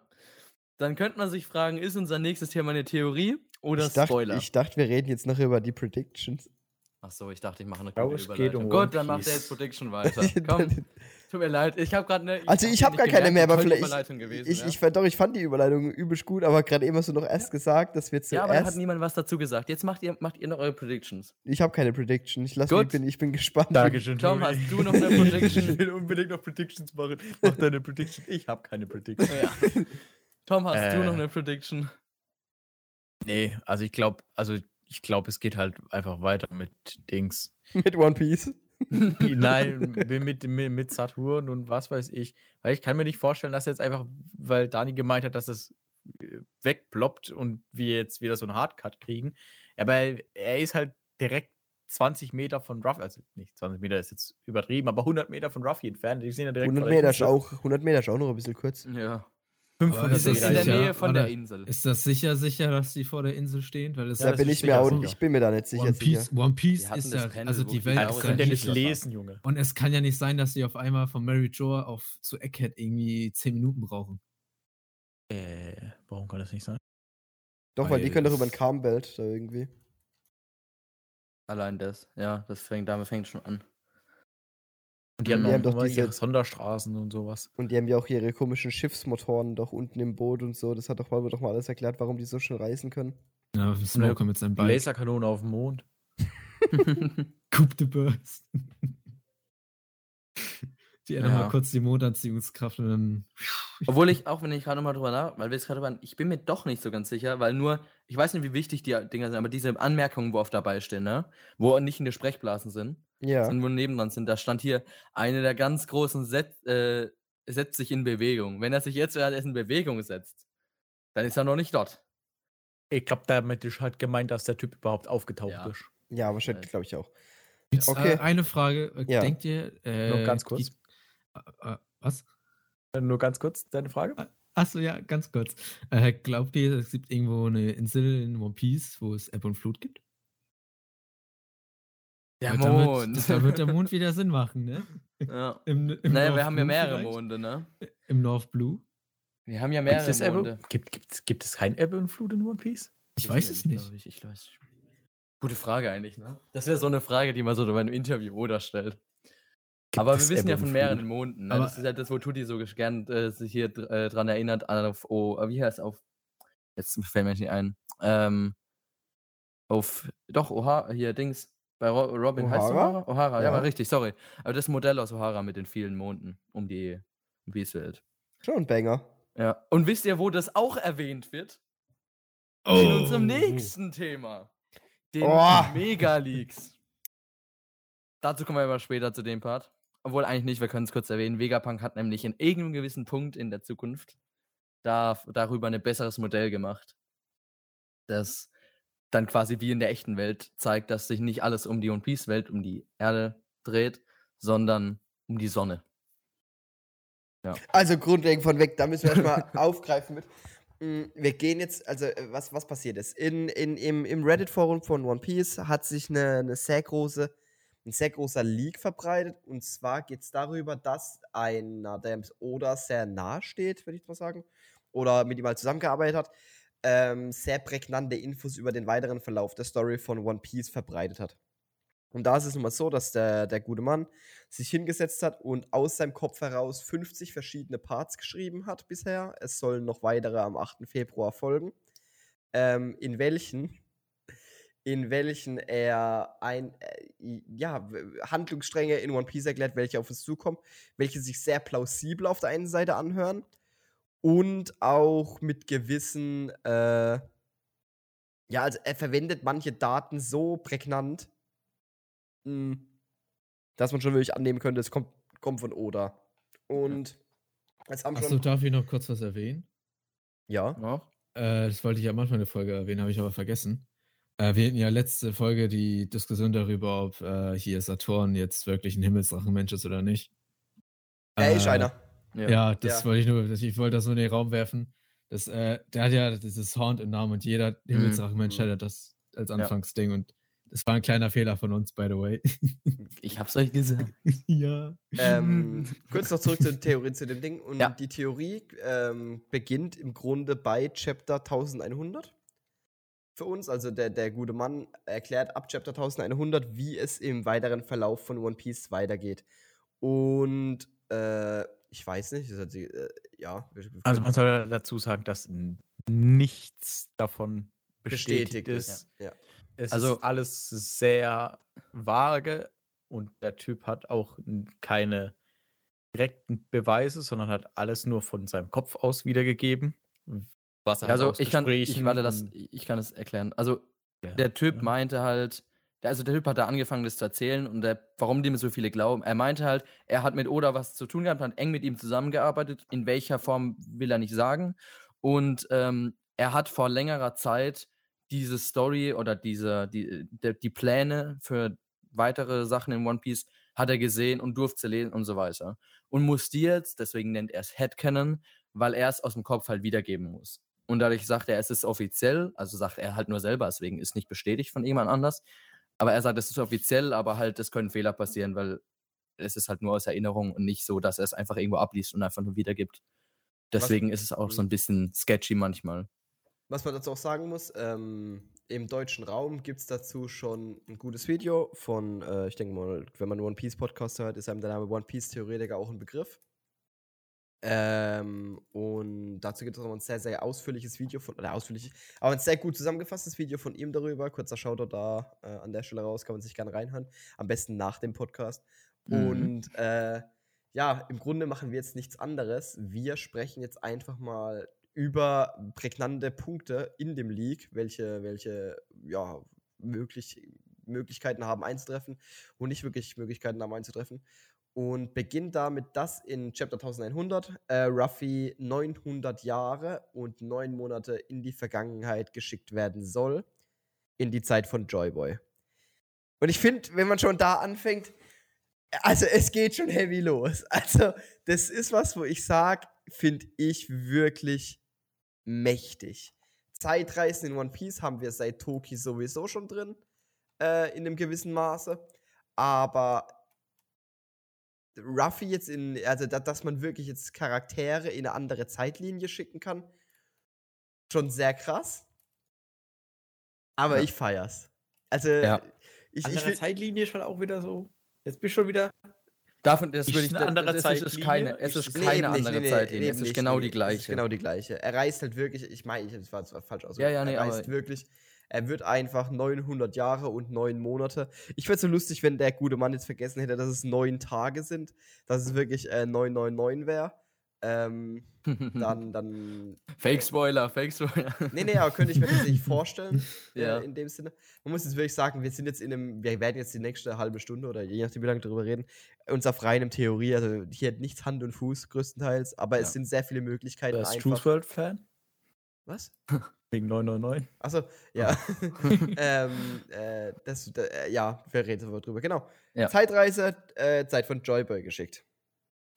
dann könnte man sich fragen, ist unser nächstes Thema eine Theorie oder ich, dachte, Spoiler? ich dachte, wir reden jetzt noch über die Predictions. Ach so, ich dachte, ich mache eine gute Überleitung. um Gut, dann macht er Piece. jetzt Prediction weiter. Komm, tut mir leid. Ich habe gerade eine. Also ich hab habe gar keine mehr, aber vielleicht. Überleitung gewesen, ich, ja? ich, fand doch, ich fand die Überleitung übelst gut, aber gerade eben hast du noch erst gesagt, dass wir ja, aber da hat zuerst. niemand was dazu gesagt. Jetzt macht ihr, macht ihr noch eure Predictions. ich habe keine Prediction. Ich lasse Gut. ich bin, ich bin gespannt. Dankeschön, Tom, hast du noch eine Prediction? Ich will unbedingt noch Predictions machen. Mach deine Prediction. Ich habe keine Prediction. Ja. Tom, hast du Äh. noch eine Prediction? Nee, also ich glaube, also ich glaube, es geht halt einfach weiter mit Dings. Mit One Piece. Nein, mit, mit, mit Saturn und was weiß ich. Weil ich kann mir nicht vorstellen, dass jetzt einfach, weil Dani gemeint hat, dass es äh, wegploppt und wir jetzt wieder so einen Hardcut kriegen. Aber er ist halt direkt 20 Meter von Ruffy, also nicht 20 Meter ist jetzt übertrieben, aber 100 Meter von Ruffy entfernt. Die sind ja direkt 100 vor der Meter ist auch, 100 Meter ist auch noch ein bisschen kurz. Ja. 500 ist Das ist in der sicher? Nähe von der Insel. Ist das sicher sicher, dass die vor der Insel stehen? Weil das Ja, da bin ich mir auch, ich bin mir da nicht sicher. One Piece, sicher. One Piece Die ist ja, Panel, also die die Welt ist ja nicht lesen, Junge. Und es kann ja nicht sein, dass sie auf einmal von Mary Joe auf zu Egghead irgendwie 10 Minuten brauchen. Äh, warum kann das nicht sein? Doch, weil die Weil können doch über ein Calm-Belt da irgendwie. Allein das. Ja, das fängt, damit fängt schon an. Und die haben, Die haben auch doch diese- ihre Sonderstraßen und sowas. Und die haben ja auch ihre komischen Schiffsmotoren doch unten im Boot und so. Das hat doch mal, doch mal alles erklärt, warum die so schnell reisen können. Ja, Smoker mit seinem Bike. Laserkanone auf dem Mond. Coup de Burst. Die ändern Ja. mal kurz die Mondanziehungskraft und dann. Obwohl ich, auch wenn ich gerade mal drüber nach, weil wir jetzt gerade waren, ich bin mir doch nicht so ganz sicher, weil nur, ich weiß nicht, wie wichtig die Dinger sind, aber diese Anmerkungen, wo oft dabei stehen, ne? Wo nicht in der Sprechblasen sind, Ja. sondern wo nebendran sind, da stand hier, eine der ganz großen Set, äh, setzt sich in Bewegung. Wenn er sich jetzt erst in Bewegung setzt, dann ist er noch nicht dort. Ich glaube, damit ist halt gemeint, dass der Typ überhaupt aufgetaucht Ja. ist. Ja, wahrscheinlich, glaube ich auch. Jetzt, Okay. äh, eine Frage. Ja. Denkt ihr. Äh, ganz kurz. Äh, äh, was? Äh, Nur ganz kurz, deine Frage? Achso, ja, ganz kurz. Äh, glaubt ihr, es gibt irgendwo eine Insel in One Piece, wo es Ebb und Flut gibt? Der Weil damit- Mond. Da wird der Mond wieder Sinn machen, ne? ja. Im, im Naja, North wir haben ja Blue mehrere vielleicht? Monde, ne? Im North Blue? Wir haben ja Gibt mehrere Ebbe, Monde. gibt, gibt, gibt es kein Ebbe und Flut in One Piece? Ich weiß es nicht. Ich, ich weiß. Gute Frage eigentlich, ne? Das wäre so eine Frage, die man so bei einem Interview oder stellt. Gibt Aber wir wissen ja von mehreren Monden. Ne? Das ist halt das, wo Tutti so gern äh, sich hier äh, dran erinnert, auf, oh, wie heißt auf, jetzt fällt mir nicht ein, ähm, auf, doch, O'Hara, hier, Dings, bei Ro Robin, heißt O'Hara? O'Hara? O'Hara, ja, Ja. war richtig, sorry. Aber das Modell aus O'Hara mit den vielen Monden um die um die Welt. Schon ein Banger. Ja. Und wisst ihr, wo das auch erwähnt wird? In Oh. unserem nächsten Thema. Den Oh. Mega-Leaks. Dazu kommen wir aber später zu dem Part. Obwohl eigentlich nicht, wir können es kurz erwähnen. Vegapunk hat nämlich in irgendeinem gewissen Punkt in der Zukunft da, darüber ein besseres Modell gemacht. Das dann quasi wie in der echten Welt zeigt, dass sich nicht alles um die One Piece-Welt, um die Erde dreht, sondern um die Sonne. Also grundlegend von weg, da müssen wir erstmal aufgreifen mit. Mm, Wir gehen jetzt, also äh, was, was passiert ist? In, in, im, Im Reddit-Forum von One Piece hat sich eine, eine sehr große, ein sehr großer Leak verbreitet. Und zwar geht es darüber, dass einer, der Oda sehr nahe steht, würde ich mal sagen, oder mit ihm mal zusammengearbeitet hat, ähm, sehr prägnante Infos über den weiteren Verlauf der Story von One Piece verbreitet hat. Und da ist es nun mal so, dass der, der gute Mann sich hingesetzt hat und aus seinem Kopf heraus 50 verschiedene Parts geschrieben hat bisher. Es sollen noch weitere am 8. Februar folgen. Ähm, in welchen in welchen er ein äh, ja, Handlungsstränge in One Piece erklärt, welche auf uns zukommen, welche sich sehr plausibel auf der einen Seite anhören und auch mit gewissen äh, ja, also er verwendet manche Daten so prägnant, mh, dass man schon wirklich annehmen könnte, es kommt, kommt von Oda. Und es haben Achso, darf ich noch kurz was erwähnen? Ja. Noch? Äh, das wollte ich am Anfang der Folge erwähnen, habe ich aber vergessen. Äh, wir hatten ja letzte Folge die Diskussion darüber, ob äh, hier Saturn jetzt wirklich ein Himmelsdrachenmensch ist oder nicht. Er ist Äh, einer. Ja, das Ja. wollte ich nur, ich wollte das nur in den Raum werfen. Das, äh, der hat ja dieses Horn im Namen und jeder Himmelsdrachenmensch Mhm. hat das als Anfangsding und das war ein kleiner Fehler von uns, by the way. Ich hab's euch gesagt. ja. Ähm, kurz noch zurück zur Theorie zu dem Ding. Und Ja. die Theorie ähm, beginnt im Grunde bei Chapter 1100. für uns. Also der, der gute Mann erklärt ab Chapter 1100, wie es im weiteren Verlauf von One Piece weitergeht. Und äh, ich weiß nicht, das hat sie, äh, ja. Also man soll dazu sagen, dass nichts davon bestätigt, bestätigt ist. Ja. Es Also- ist alles sehr vage und der Typ hat auch keine direkten Beweise, sondern hat alles nur von seinem Kopf aus wiedergegeben. Was halt Also ich kann, ich, warte, das, ich kann es erklären. Also Ja. der Typ Ja. meinte halt, also der Typ hat da angefangen, das zu erzählen und der, warum dem so viele glauben. Er meinte halt, er hat mit Oda was zu tun gehabt, hat eng mit ihm zusammengearbeitet. In welcher Form will er nicht sagen. Und ähm, er hat vor längerer Zeit diese Story oder diese, die, die, die Pläne für weitere Sachen in One Piece hat er gesehen und durfte sie lesen und so weiter. Und muss die jetzt, deswegen nennt er es Headcanon, weil er es aus dem Kopf halt wiedergeben muss. Und dadurch sagt er, es ist offiziell, also sagt er halt nur selber, deswegen ist nicht bestätigt von jemand anders. Aber er sagt, es ist offiziell, aber halt, es können Fehler passieren, weil es ist halt nur aus Erinnerung und nicht so, dass er es einfach irgendwo abliest und einfach nur wiedergibt. Deswegen ist es auch so ein bisschen sketchy manchmal. Was man dazu auch sagen muss, ähm, im deutschen Raum gibt es dazu schon ein gutes Video von, äh, ich denke mal, wenn man One Piece Podcast hört, ist einem der Name One Piece Theoretiker auch ein Begriff. Ähm, und dazu gibt es auch ein sehr, sehr ausführliches Video von, oder ausführlich, aber ein sehr gut zusammengefasstes Video von ihm darüber. Kurzer Shoutout da äh, an der Stelle raus, kann man sich gerne reinhören. Am besten nach dem Podcast. Mhm. Und äh, ja, im Grunde machen wir jetzt nichts anderes. Wir sprechen jetzt einfach mal über prägnante Punkte in dem League, welche, welche ja, möglich, Möglichkeiten haben einzutreffen und nicht wirklich Möglichkeiten haben einzutreffen. Und beginnt damit, dass in Chapter 1100 äh, Ruffy 900 Jahre und 9 Monate in die Vergangenheit geschickt werden soll, in die Zeit von Joyboy. Und ich finde, wenn man schon da anfängt, also es geht schon heavy los. Also das ist was, wo ich sage, finde ich wirklich mächtig. Zeitreisen in One Piece haben wir seit Toki sowieso schon drin, äh, in einem gewissen Maße. Aber Ruffy jetzt in, also da, dass man wirklich jetzt Charaktere in eine andere Zeitlinie schicken kann, schon sehr krass. Aber Ja. ich feier's. Also Ja. ich, ich Andere will, Zeitlinie schon auch wieder so. Jetzt bist du schon wieder. Davon, das Ist würde ich, eine andere das ist, ist Zeitlinie? keine, es Ist Nee, keine andere nee, nee, Zeitlinie, eben es ist genau nee, die nee, Es ist gleiche. genau die gleiche. Er reist halt wirklich, ich meine, ich, war, das war falsch aus. Ja, ja, nee, er reist aber- wirklich, er wird einfach 900 Jahre und 9 Monate. Ich fände es so lustig, wenn der gute Mann jetzt vergessen hätte, dass es 9 Tage sind, dass es wirklich äh, 999 wäre. Ähm, dann, dann. Fake-Spoiler, Fake-Spoiler. Nee, nee, aber könnte ich mir tatsächlich vorstellen, Ja. äh, in dem Sinne. Man muss jetzt wirklich sagen, wir sind jetzt in einem, wir werden jetzt die nächste halbe Stunde oder je nachdem, wie lange darüber reden, uns auf reinem Theorie, also hier hat nichts Hand und Fuß größtenteils, aber es Ja. sind sehr viele Möglichkeiten Das einfach. Truth World Fan? Was? Wegen 999. Achso, ja. ähm, äh, das, äh, ja, wir reden so drüber. Genau. Ja. Zeitreise, äh, Zeit von Joyboy geschickt.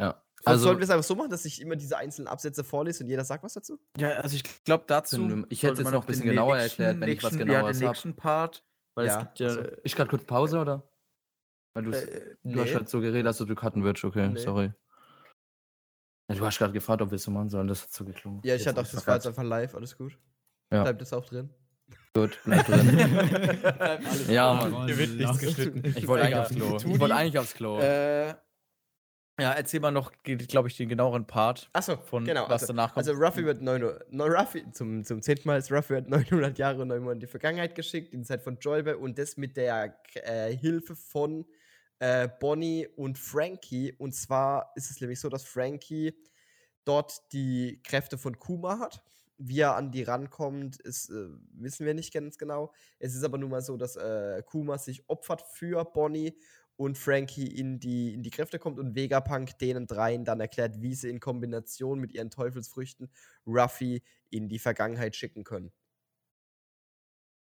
Ja. Also, sollen wir es einfach so machen, dass ich immer diese einzelnen Absätze vorlese und jeder sagt was dazu? Ja, also ich glaube dazu. Ich hätte jetzt man noch ein bisschen genauer nächsten- erklärt, wenn ich was nächsten- ja, Genaueres den hab. nächsten Part. Weil Ja, es gibt ja. also, ich gerade kurz Pause, oder? Weil du's- äh, du hast halt so geredet, dass du cutten würdest, okay, Nee. sorry. Ja, du hast gerade gefragt, ob wir es so machen sollen, das hat so geklungen. Ja, ich Jetzt hatte auch, das war jetzt einfach live, alles gut. Ja. Bleibt das auch drin? Gut, bleib drin. ja, Oh, Mann. Hier wird nichts geschnitten. Ich wollte eigentlich aufs Klo. Ich wollte eigentlich aufs Klo. Äh, ja, erzähl mal noch, glaube ich, den genaueren Part Achso, von genau. was also, danach kommt. Also Ruffy wird 900, no, Ruffy, zum, zum zehnten Mal ist Ruffy wird 900 Jahre und 9 Monate in die Vergangenheit geschickt, in die Zeit von Joyboy und das mit der äh, Hilfe von äh, Bonnie und Frankie. Und zwar ist es nämlich so, dass Frankie dort die Kräfte von Kuma hat. Wie er an die rankommt, ist, äh, wissen wir nicht ganz genau. Es ist aber nun mal so, dass äh, Kuma sich opfert für Bonnie und Frankie in die, in die Kräfte kommt und Vegapunk denen dreien dann erklärt, wie sie in Kombination mit ihren Teufelsfrüchten Ruffy in die Vergangenheit schicken können.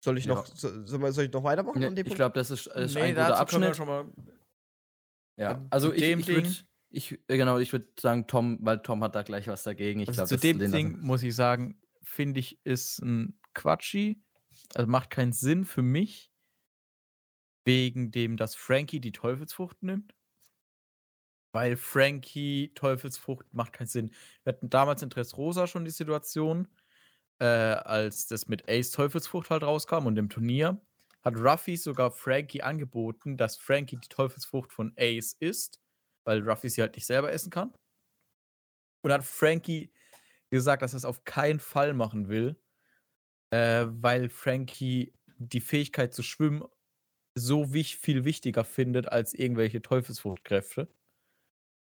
Soll ich Ja. noch, so, soll, soll ich noch weitermachen Nee, an dem ich glaube, das ist, ist Nee, ein guter Abschnitt. schon mal. Ja, also ich, dem ich würde, Ding- ich, äh, genau, ich würde sagen, Tom, weil Tom hat da gleich was dagegen. Ich Also glaube, zu dem Ding lassen- muss ich sagen, finde ich, ist ein Quatschi. Also macht keinen Sinn für mich, wegen dem, dass Frankie die Teufelsfrucht nimmt. Weil Frankie Teufelsfrucht macht keinen Sinn. Wir hatten damals in Dressrosa schon die Situation, äh, als das mit Ace Teufelsfrucht halt rauskam und dem Turnier, hat Ruffy sogar Frankie angeboten, dass Frankie die Teufelsfrucht von Ace isst, weil Ruffy sie halt nicht selber essen kann. Und hat Frankie gesagt, dass er es auf keinen Fall machen will, äh, weil Frankie die Fähigkeit zu schwimmen so wich viel wichtiger findet als irgendwelche Teufelsfruchtkräfte.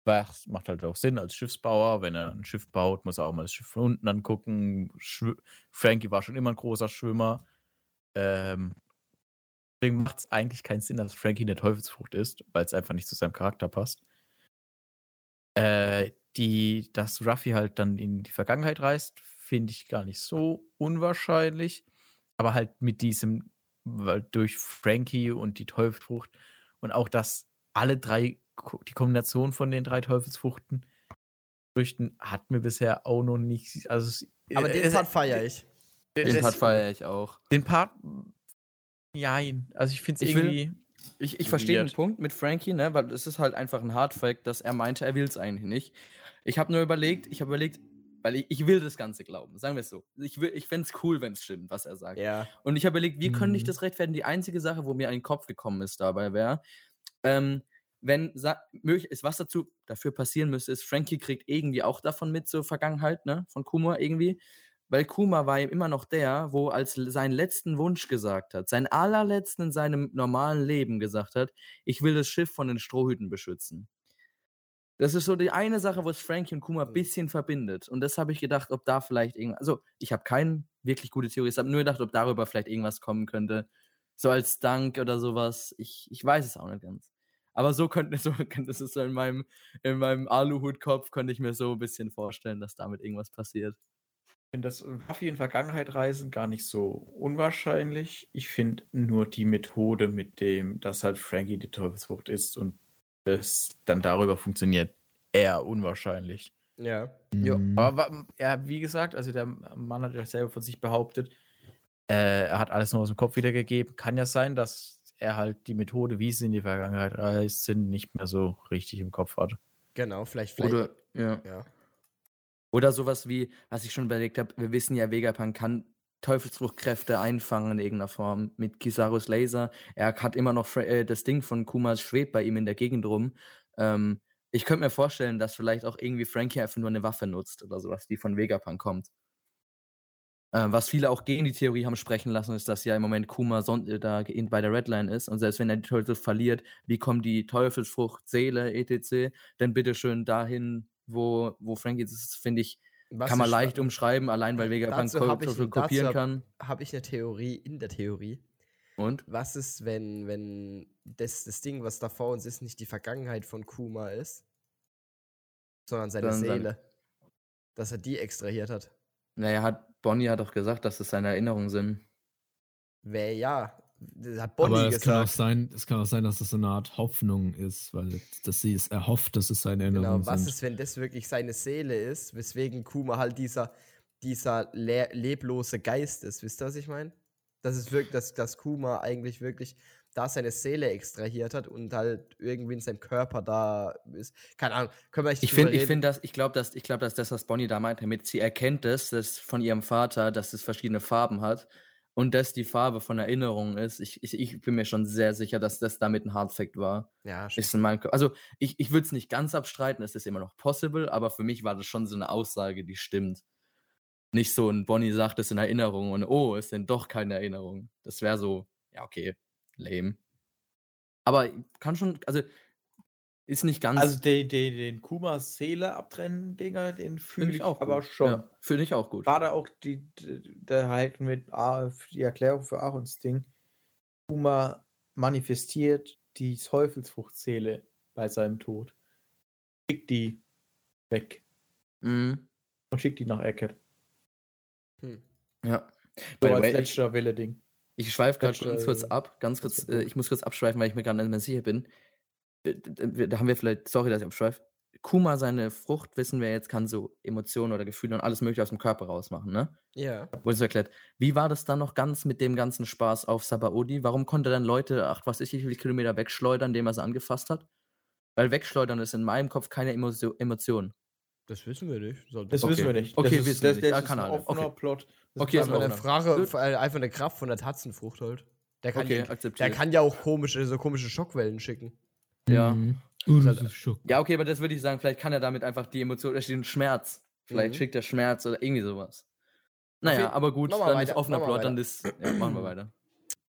Weil es macht halt auch Sinn als Schiffsbauer. Wenn er ein Schiff baut, muss er auch mal das Schiff von unten angucken. Schw Frankie war schon immer ein großer Schwimmer. Ähm, deswegen macht es eigentlich keinen Sinn, dass Frankie eine Teufelsfrucht ist, weil es einfach nicht zu seinem Charakter passt. Äh, die, dass Ruffy halt dann in die Vergangenheit reist, finde ich gar nicht so unwahrscheinlich. Aber halt mit diesem, durch Frankie und die Teufelsfrucht und auch, dass alle drei, die Kombination von den drei Teufelsfruchten Früchten hat mir bisher auch noch nicht. Also, Aber den Part feiere ich. Den Part feiere ich auch. Den Part. Ja, also ich finde es irgendwie. Ich, ich verstehe den Punkt mit Frankie, ne, weil es ist halt einfach ein Hardfact, dass er meinte, er will es eigentlich nicht. Ich habe nur überlegt, ich habe überlegt, weil ich, ich will das Ganze glauben, sagen wir es so. Ich, ich fände es cool, wenn es stimmt, was er sagt. Ja. Und ich habe überlegt, wie mhm. könnte ich Mhm. das rechtfertigen? Die einzige Sache, wo mir an den Kopf gekommen ist dabei wäre, ähm, wenn möglich ist, was dazu dafür passieren müsste, ist, Frankie kriegt irgendwie auch davon mit zur Vergangenheit, ne, von Kuma irgendwie. Weil Kuma war ihm immer noch der, wo als seinen letzten Wunsch gesagt hat, seinen allerletzten in seinem normalen Leben gesagt hat, ich will das Schiff von den Strohhüten beschützen. Das ist so die eine Sache, was Frankie und Kuma ein Mhm. bisschen verbindet. Und das habe ich gedacht, ob da vielleicht irgendwas. Also, ich habe keine wirklich gute Theorie. Ich habe nur gedacht, ob darüber vielleicht irgendwas kommen könnte. So als Dank oder sowas. Ich, ich weiß es auch nicht ganz. Aber so könnte so, könnte es so in meinem, in meinem Aluhutkopf, könnte ich mir so ein bisschen vorstellen, dass damit irgendwas passiert. Ich finde das Ruffy in Vergangenheit reisen gar nicht so unwahrscheinlich. Ich finde nur die Methode mit dem, dass halt Frankie die Teufelsfrucht ist und das dann darüber funktioniert, eher unwahrscheinlich. Ja. Mhm. Aber ja, wie gesagt, also der Mann hat ja selber von sich behauptet, äh, er hat alles nur aus dem Kopf wiedergegeben. Kann ja sein, dass er halt die Methode, wie sie in die Vergangenheit reist, sind, nicht mehr so richtig im Kopf hat. Genau, vielleicht, vielleicht. Oder, ja. ja. Oder sowas wie, was ich schon überlegt habe, wir wissen ja, Vegapunk kann Teufelsfruchtkräfte einfangen in irgendeiner Form mit Kisarus Laser. Er hat immer noch äh, das Ding von Kumas schwebt bei ihm in der Gegend rum. Ähm, ich könnte mir vorstellen, dass vielleicht auch irgendwie Frankie einfach nur eine Waffe nutzt oder sowas, die von Vegapunk kommt. Ähm, was viele auch gegen die Theorie haben sprechen lassen, ist, dass ja im Moment Kuma äh, da bei der Redline ist und selbst wenn er die Teufel verliert, wie kommt die Teufelsfrucht, Seele, etc., dann bitteschön dahin, wo, wo Frankie ist, finde ich, Was kann man leicht umschreiben, allein weil Vegapunk Teufel dazu kopieren kann. Habe ich eine Theorie in der Theorie. Und? Was ist, wenn, wenn das, das Ding, was da vor uns ist, nicht die Vergangenheit von Kuma ist, sondern seine seine- Seele? Dass er die extrahiert hat. Naja, hat Bonnie hat doch gesagt, dass es seine Erinnerungen sind. Wer ja, das hat Bonnie Aber es kann, auch gesagt. sein, es kann auch sein, dass das so eine Art Hoffnung ist, weil dass sie es erhofft, dass es seine Erinnerungen Genau, was sind. ist, wenn das wirklich seine Seele ist, weswegen Kuma halt dieser, dieser le leblose Geist ist. Wisst ihr, was ich meine? Das ist wirklich, dass, dass Kuma eigentlich wirklich da seine Seele extrahiert hat und halt irgendwie in seinem Körper da ist. Keine Ahnung, können wir echt Ich finde, ich finde das, ich glaube, dass, ich glaube, dass das, was Bonnie da meinte, damit sie erkennt es, dass von ihrem Vater, dass es verschiedene Farben hat und dass die Farbe von Erinnerungen ist. Ich, ich, ich bin mir schon sehr sicher, dass das damit ein Hardfact war. Ja, Ist in meinem also ich, ich würde es nicht ganz abstreiten, es ist immer noch possible, aber für mich war das schon so eine Aussage, die stimmt. Nicht so ein Bonnie sagt es in Erinnerung und oh, es sind doch keine Erinnerungen. Das wäre so, ja, okay, lame. Aber kann schon, also ist nicht ganz. Also den, den, den Kumas Seele abtrennen, Dinger, den fühle ich auch aber gut. schon. Ja, Finde ich auch gut. Gerade auch die, da halt mit A, die Erklärung für Aarons Ding. Kuma manifestiert die Teufelsfruchtseele bei seinem Tod. Schickt die weg Mhm. und schickt die nach Eckert. Hm. Ja. So als letzter Wille-Ding. ich schweife gerade ganz kurz ab, ganz kurz, äh, ich muss kurz abschweifen, weil ich mir gerade nicht mehr sicher bin. Da haben wir vielleicht, sorry, dass ich abschweife. Kuma, seine Frucht, wissen wir jetzt, kann so Emotionen oder Gefühle und alles Mögliche aus dem Körper rausmachen, ne? Ja. Wurde so erklärt. Wie war das dann noch ganz mit dem ganzen Spaß auf Sabaody? Warum konnte dann Leute, ach, was weiß ich, wie viele Kilometer wegschleudern, indem er sie angefasst hat? Weil wegschleudern ist in meinem Kopf keine Emotio- Emotion. Das wissen wir nicht. Sollte Das Okay. wissen wir nicht. Okay, das wissen ist, wir das, nicht. das Ja, ist ein offener Okay. Plot. Das Okay, ist eine. Frage, Gut. äh, einfach eine Kraft von der Tatzenfrucht halt. Der kann, Okay, ja, der kann ja auch komische, so komische Schockwellen schicken. Ja. Mhm. Uh, das ist Schock. Ja, okay, aber das würde ich sagen, vielleicht kann er damit einfach die Emotion, oder den Schmerz. Vielleicht Mhm. schickt er Schmerz oder irgendwie sowas. Naja, aber gut, dann weiter, ist offener machen wir Plot, dann ist. Ja, machen wir weiter.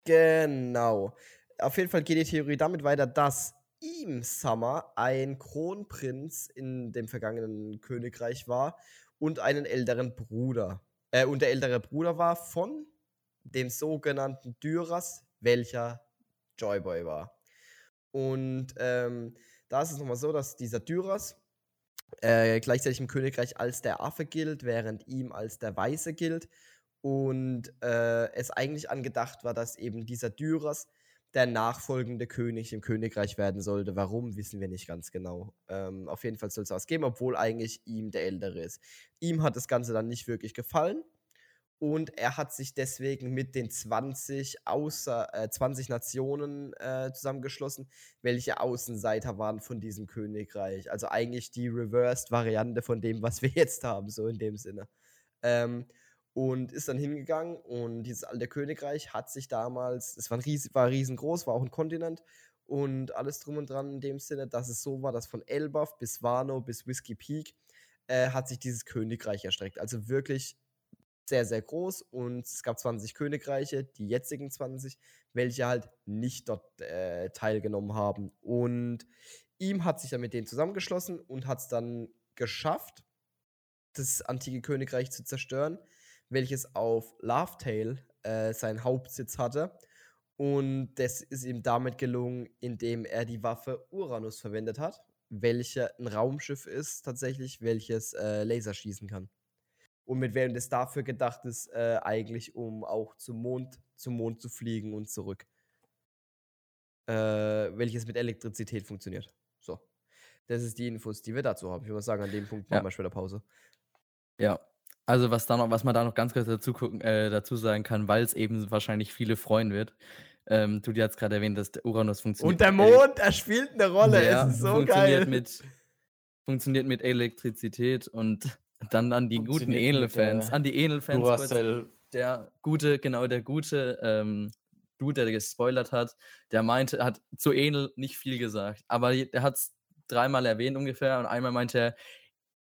Genau. Auf jeden Fall geht die Theorie damit weiter, dass ihm Summer ein Kronprinz in dem vergangenen Königreich war und einen älteren Bruder. Äh, und der ältere Bruder war von dem sogenannten Dyras, welcher Joyboy war. Und ähm, da ist es nochmal so, dass dieser Dyras äh, gleichzeitig im Königreich als der Affe gilt, während ihm als der Weiße gilt. Und äh, es eigentlich angedacht war, dass eben dieser Dyras der nachfolgende König im Königreich werden sollte. Warum, wissen wir nicht ganz genau. Ähm, auf jeden Fall soll es was obwohl eigentlich ihm der Ältere ist. Ihm hat das Ganze dann nicht wirklich gefallen. Und er hat sich deswegen mit den 20, außer, äh, 20 Nationen äh, zusammengeschlossen, welche Außenseiter waren von diesem Königreich. Also eigentlich die Reversed-Variante von dem, was wir jetzt haben, so in dem Sinne. Ähm, und ist dann hingegangen und dieses alte Königreich hat sich damals, es war, ries, war riesengroß, war auch ein Kontinent und alles drum und dran in dem Sinne, dass es so war, dass von Elbaf bis Wano bis Whiskey Peak äh, hat sich dieses Königreich erstreckt. Also wirklich sehr, sehr groß und es gab 20 Königreiche, die jetzigen 20, welche halt nicht dort äh, teilgenommen haben. Und ihm hat sich dann mit denen zusammengeschlossen und hat es dann geschafft, das antike Königreich zu zerstören, welches auf Laughtail äh, seinen Hauptsitz hatte. Und das ist ihm damit gelungen, indem er die Waffe Uranus verwendet hat, welche ein Raumschiff ist, tatsächlich, welches äh, Laser schießen kann. Und mit wem das dafür gedacht ist, äh, eigentlich um auch zum Mond, zum Mond zu fliegen und zurück. Äh, welches mit Elektrizität funktioniert. So. Das ist die Infos, die wir dazu haben. Ich würde sagen, an dem Punkt Ja. machen wir später Pause. Ja. Also was da noch, was man da noch ganz kurz dazu gucken, äh, dazu sagen kann, weil es eben wahrscheinlich viele freuen wird. Ähm, du dir hast gerade erwähnt, dass der Uranus funktioniert. Und der Mond, er spielt eine Rolle. Ja, es ist so funktioniert geil. mit funktioniert mit Elektrizität und dann an die guten Enel-Fans, an die Enel-Fans kurz, der gute, genau der gute ähm, Dude, der gespoilert hat, der meinte, hat zu Enel nicht viel gesagt, aber er hat es dreimal erwähnt ungefähr und einmal meinte er,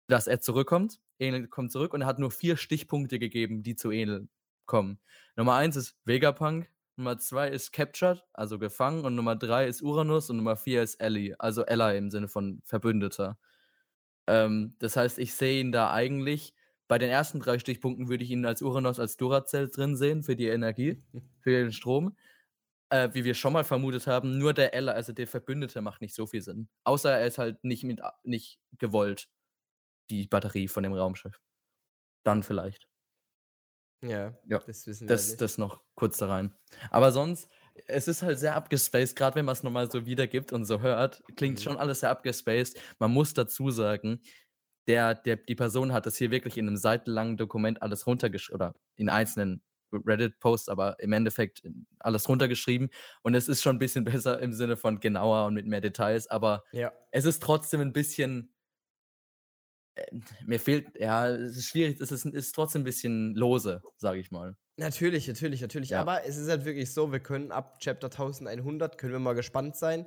dass er zurückkommt. Enel kommt zurück und er hat nur vier Stichpunkte gegeben, die zu Enel kommen. Nummer eins ist Vegapunk, Nummer zwei ist Captured, also gefangen, und Nummer drei ist Uranus und Nummer vier ist Ellie, also Ella im Sinne von Verbündeter. Ähm, das heißt, ich sehe ihn da eigentlich. Bei den ersten drei Stichpunkten würde ich ihn als Uranus als Duracell drin sehen für die Energie, für den Strom. Äh, wie wir schon mal vermutet haben, nur der Ella, also der Verbündete, macht nicht so viel Sinn. Außer er ist halt nicht, mit, nicht gewollt, die Batterie von dem Raumschiff. Dann vielleicht. Ja, Ja, das wissen wir Das, nicht. das noch kurz da rein. Aber sonst, es ist halt sehr abgespaced, gerade wenn man es nochmal so wiedergibt und so hört, klingt Mhm. schon alles sehr abgespaced. Man muss dazu sagen, der, der, die Person hat das hier wirklich in einem seitenlangen Dokument alles runtergeschrieben, oder in einzelnen Reddit-Posts, aber im Endeffekt alles runtergeschrieben. Und es ist schon ein bisschen besser im Sinne von genauer und mit mehr Details, aber ja. es ist trotzdem ein bisschen. Äh, Mir fehlt, ja, es ist schwierig, es ist, ist trotzdem ein bisschen lose, sage ich mal. Natürlich, natürlich, natürlich. Ja. Aber es ist halt wirklich so, wir können ab Chapter 1100, können wir mal gespannt sein,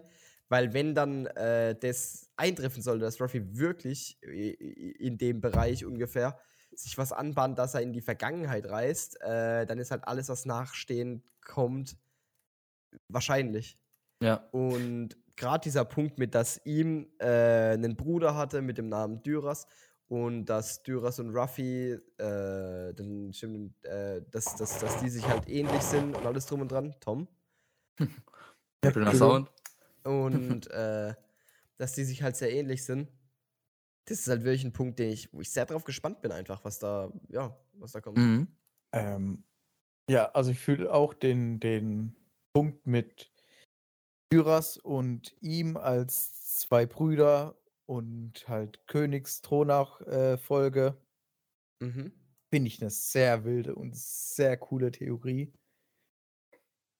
weil wenn dann äh, das eintreffen sollte, dass Ruffy wirklich in dem Bereich ungefähr sich was anbahnt, dass er in die Vergangenheit reist, äh, dann ist halt alles, was nachstehend kommt, wahrscheinlich. Ja. Und gerade dieser Punkt mit, dass ihm äh, einen Bruder hatte mit dem Namen Dyras und dass Dyras und Ruffy, äh, stimmt, äh, dass, dass, dass die sich halt ähnlich sind und alles drum und dran, Tom. Schöner Sound. Und äh, dass die sich halt sehr ähnlich sind. Das ist halt wirklich ein Punkt, den ich, wo ich sehr drauf gespannt bin, einfach, was da, ja, was da kommt. Mhm. Ähm, ja, also ich fühle auch den, den Punkt mit Tyras und ihm als zwei Brüder und halt Königsthronach-Folge. Mhm. Finde ich eine sehr wilde und sehr coole Theorie.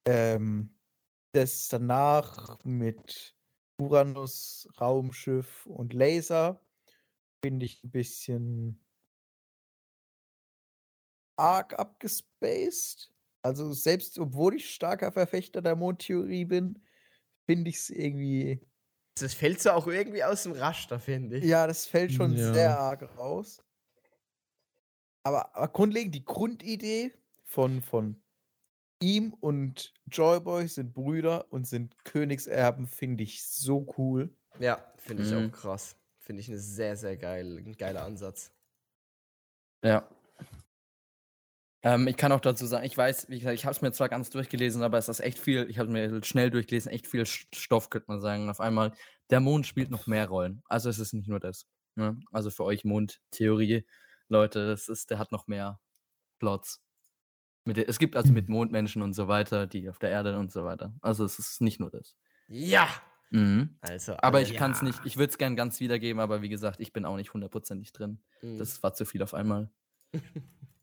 Ähm, das danach mit Uranus, Raumschiff und Laser finde ich ein bisschen arg abgespaced. Also selbst obwohl ich starker Verfechter der Mondtheorie bin, finde ich es irgendwie. Das fällt so auch irgendwie aus dem Raster, finde ich. Ja, das fällt schon Ja. sehr arg raus. Aber, aber grundlegend, die Grundidee von, von ihm und Joyboy sind Brüder und sind Königserben, finde ich so cool. Ja, finde ich Mhm. auch krass. Finde ich eine sehr, sehr geil, ein geiler Ansatz. Ja. Ähm, ich kann auch dazu sagen, ich weiß, wie gesagt, ich habe es mir zwar ganz durchgelesen, aber es ist echt viel, ich habe mir schnell durchgelesen, echt viel Stoff, könnte man sagen. Auf einmal, der Mond spielt noch mehr Rollen. Also es ist nicht nur das. Ne? Also für euch Mondtheorie, Leute, das ist, der hat noch mehr Plots. Der- es gibt also mit Mondmenschen und so weiter, die auf der Erde und so weiter. Also es ist nicht nur das. Ja! Mhm. Also, Aber alle- ich kann es nicht, ich würde es gern ganz wiedergeben, aber wie gesagt, ich bin auch nicht hundertprozentig drin. Mhm. Das war zu viel auf einmal.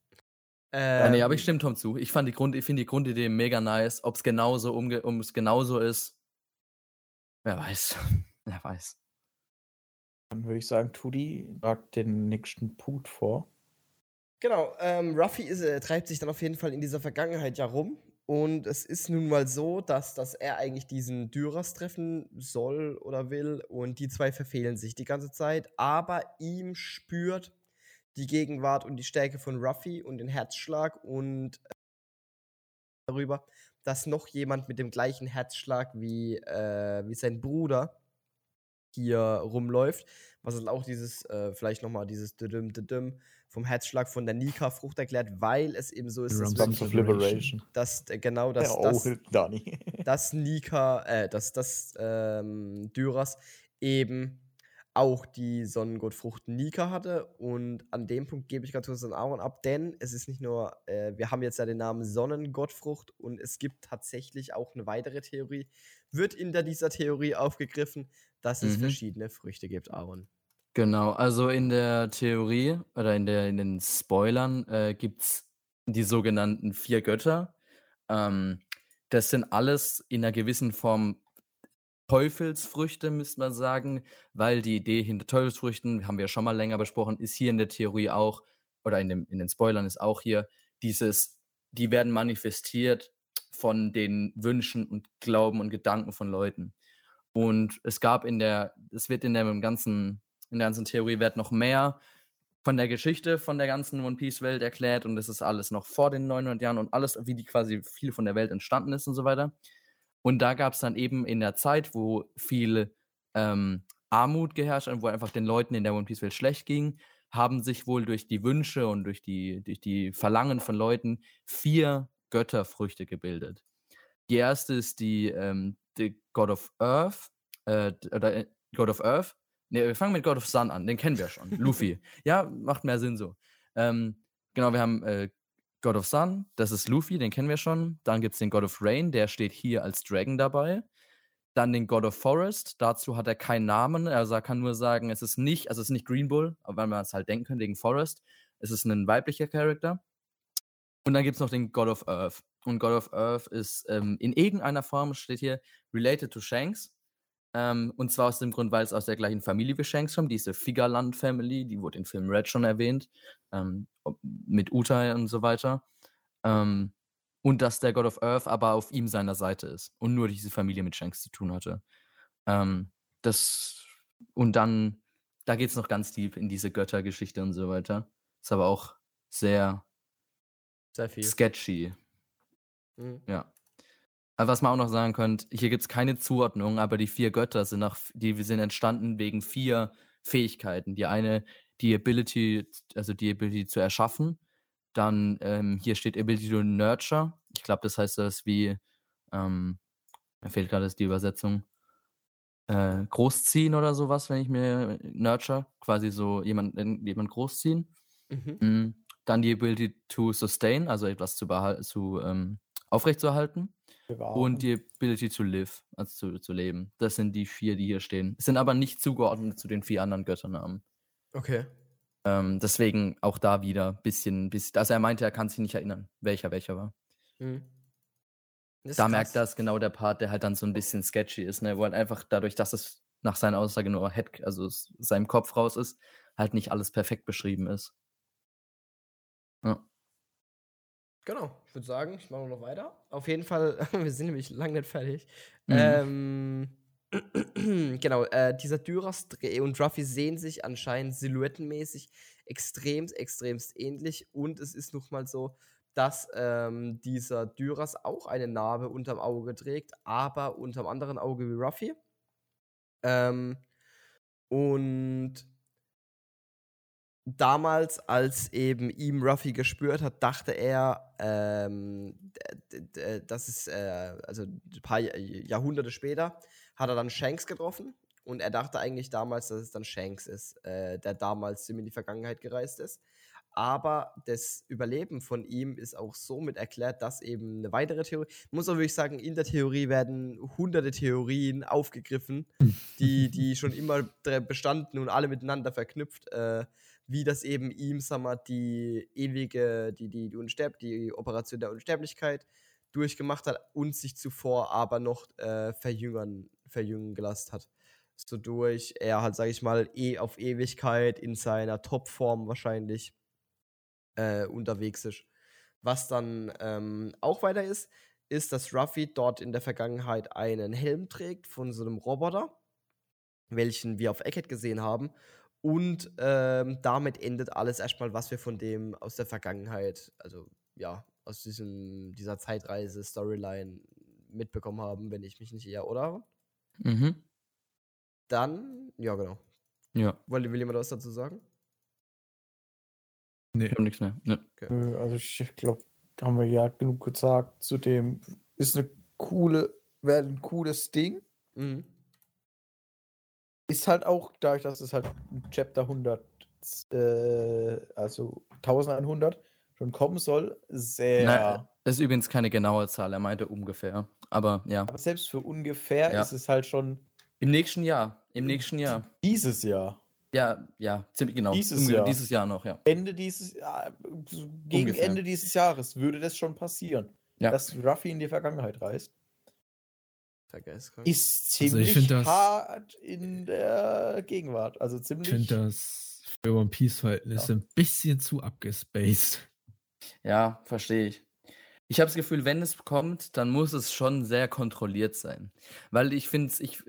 ähm, Ja, nee, aber ich stimme Tom zu. Ich fand die Grund, ich finde die Grundidee mega nice. Ob es genauso umge um genauso ist, wer weiß. wer weiß. Dann würde ich sagen, Tudi tragt den nächsten Punkt vor. Genau, ähm, Ruffy ist, äh, treibt sich dann auf jeden Fall in dieser Vergangenheit ja rum. Und es ist nun mal so, dass, dass er eigentlich diesen Dyras treffen soll oder will. Und die zwei verfehlen sich die ganze Zeit. Aber ihm spürt die Gegenwart und die Stärke von Ruffy und den Herzschlag und äh, darüber, dass noch jemand mit dem gleichen Herzschlag wie, äh, wie sein Bruder hier rumläuft. Was dann auch dieses, äh, vielleicht nochmal dieses Düdüm, Düdüm vom Herzschlag von der Nika-Frucht erklärt, weil es eben so ist, dass, wirklich, dass äh, genau das, ja, das, oh, Dani. dass Nika, äh, dass das ähm, Dyras eben auch die Sonnengottfrucht Nika hatte. Und an dem Punkt gebe ich ganz kurz an Aaron ab, denn es ist nicht nur, äh, wir haben jetzt ja den Namen Sonnengottfrucht und es gibt tatsächlich auch eine weitere Theorie, wird in der, dieser Theorie aufgegriffen, dass es Mhm. verschiedene Früchte gibt, Aaron. Genau, also in der Theorie oder in, der, in den Spoilern äh, gibt es die sogenannten vier Götter. Ähm, das sind alles in einer gewissen Form Teufelsfrüchte, müsste man sagen, weil die Idee hinter Teufelsfrüchten, haben wir ja schon mal länger besprochen, ist hier in der Theorie auch, oder in, dem, in den Spoilern ist auch hier, dieses, die werden manifestiert von den Wünschen und Glauben und Gedanken von Leuten. Und es gab in der, es wird in der ganzen, in der ganzen Theorie wird noch mehr von der Geschichte von der ganzen One Piece Welt erklärt und es ist alles noch vor den 900 Jahren und alles, wie die quasi viel von der Welt entstanden ist und so weiter. Und da gab es dann eben in der Zeit, wo viel ähm, Armut geherrscht hat und wo einfach den Leuten in der One Piece Welt schlecht ging, haben sich wohl durch die Wünsche und durch die, durch die Verlangen von Leuten vier Götterfrüchte gebildet. Die erste ist die, ähm, die God of Earth, äh, oder äh, God of Earth. Ne, wir fangen mit God of Sun an, den kennen wir schon. Luffy. Ja, macht mehr Sinn so. Ähm, genau, wir haben äh, God of Sun, das ist Luffy, den kennen wir schon. Dann gibt es den God of Rain, der steht hier als Dragon dabei. Dann den God of Forest, dazu hat er keinen Namen. Also er kann nur sagen, es ist nicht, also es ist nicht Green Bull, aber weil man es halt denken könnte wegen Forest. Es ist ein weiblicher Charakter. Und dann gibt es noch den God of Earth. Und God of Earth ist ähm, in irgendeiner Form, steht hier, related to Shanks. Ähm, und zwar aus dem Grund, weil es aus der gleichen Familie wie Shanks kommt, diese Figerland Family, die wurde im Film Red schon erwähnt, ähm, mit Utai und so weiter. Ähm, und dass der God of Earth aber auf ihm seiner Seite ist und nur diese Familie mit Shanks zu tun hatte. Ähm, das, und dann, da geht es noch ganz tief in diese Göttergeschichte und so weiter. Ist aber auch sehr Sehr viel. sketchy. Mhm. Ja. Aber was man auch noch sagen könnte, hier gibt es keine Zuordnung, aber die vier Götter sind nach, die sind entstanden wegen vier Fähigkeiten. Die eine, die Ability, also die Ability zu erschaffen. Dann ähm, hier steht Ability to Nurture. Ich glaube, das heißt das wie, ähm, mir fehlt gerade die Übersetzung. Äh, großziehen oder sowas, wenn ich mir Nurture, quasi so jemand, jemand großziehen. Mhm. Mm, Dann die Ability to sustain, also etwas zu, zu ähm, aufrechtzuerhalten. Und die Ability to live, also zu, zu leben. Das sind die vier, die hier stehen. Sind aber nicht zugeordnet zu den vier anderen Götternamen. Okay. Ähm, deswegen auch da wieder bisschen, bisschen. Also er meinte, er kann sich nicht erinnern, welcher welcher war. Mhm. Da krass. merkt das genau der Part, der halt dann so ein bisschen sketchy ist, ne? wo halt einfach dadurch, dass es nach seiner Aussage nur Head, also seinem Kopf raus ist, halt nicht alles perfekt beschrieben ist. Ja. Genau, ich würde sagen, ich mache noch weiter. Auf jeden Fall, wir sind nämlich lang nicht fertig. Mhm. Ähm, genau, äh, dieser Dyras und Ruffy sehen sich anscheinend silhouettenmäßig extremst, extremst ähnlich. Und es ist noch mal so, dass ähm, dieser Dyras auch eine Narbe unterm Auge trägt, aber unterm anderen Auge wie Ruffy. Ähm, und damals, als eben ihm Ruffy gespürt hat, dachte er, ähm, das ist, äh, also ein paar Jahr- Jahrhunderte später, hat er dann Shanks getroffen und er dachte eigentlich damals, dass es dann Shanks ist, äh, der damals in die Vergangenheit gereist ist. Aber das Überleben von ihm ist auch somit erklärt, dass eben eine weitere Theorie, muss auch wirklich sagen, in der Theorie werden hunderte Theorien aufgegriffen, die, die schon immer bestanden und alle miteinander verknüpft, äh, wie das eben ihm, sag mal, die ewige, die, die, die, Unsterb die Operation der Unsterblichkeit durchgemacht hat und sich zuvor aber noch äh, verjüngern, verjüngen gelassen hat. So durch er halt, sag ich mal, eh auf Ewigkeit in seiner Topform wahrscheinlich äh, unterwegs ist. Was dann ähm, auch weiter ist, ist, dass Ruffy dort in der Vergangenheit einen Helm trägt von so einem Roboter, welchen wir auf Eckhead gesehen haben. Und ähm, damit endet alles erstmal, was wir von dem aus der Vergangenheit, also ja, aus diesem, dieser Zeitreise-Storyline mitbekommen haben, wenn ich mich nicht irre, oder? Mhm. Dann, ja, genau. Ja, Will, will jemand was dazu sagen? Nee. ich hab nichts mehr. Ne. Nö, Also ich glaube, haben wir ja genug gesagt zu dem. Ist eine coole, wäre ein cooles Ding. Mhm. Ist halt auch, dadurch, dass es halt Chapter 100, äh, also 1100 schon kommen soll, sehr. Nein, das ist übrigens keine genaue Zahl, er meinte ungefähr. Aber ja. Aber selbst für ungefähr Ja. ist es halt schon Im nächsten Jahr. Im nächsten Jahr. dieses Jahr. Ja, ja, ziemlich genau. Dieses Jahr. Dieses Jahr noch, ja. Ende dieses Jahr, gegen Ungefähr. Ende dieses Jahres würde das schon passieren. Ja. Dass Ruffy in die Vergangenheit reist. Der Geistkrank. Ist Also ich ziemlich find das- hart in der Gegenwart. Also Ich ziemlich. finde das für One Piece-Verhältnisse ein bisschen zu abgespaced. Ja, verstehe ich. Ich habe das Gefühl, wenn es kommt, dann muss es schon sehr kontrolliert sein. Weil ich finde, ich,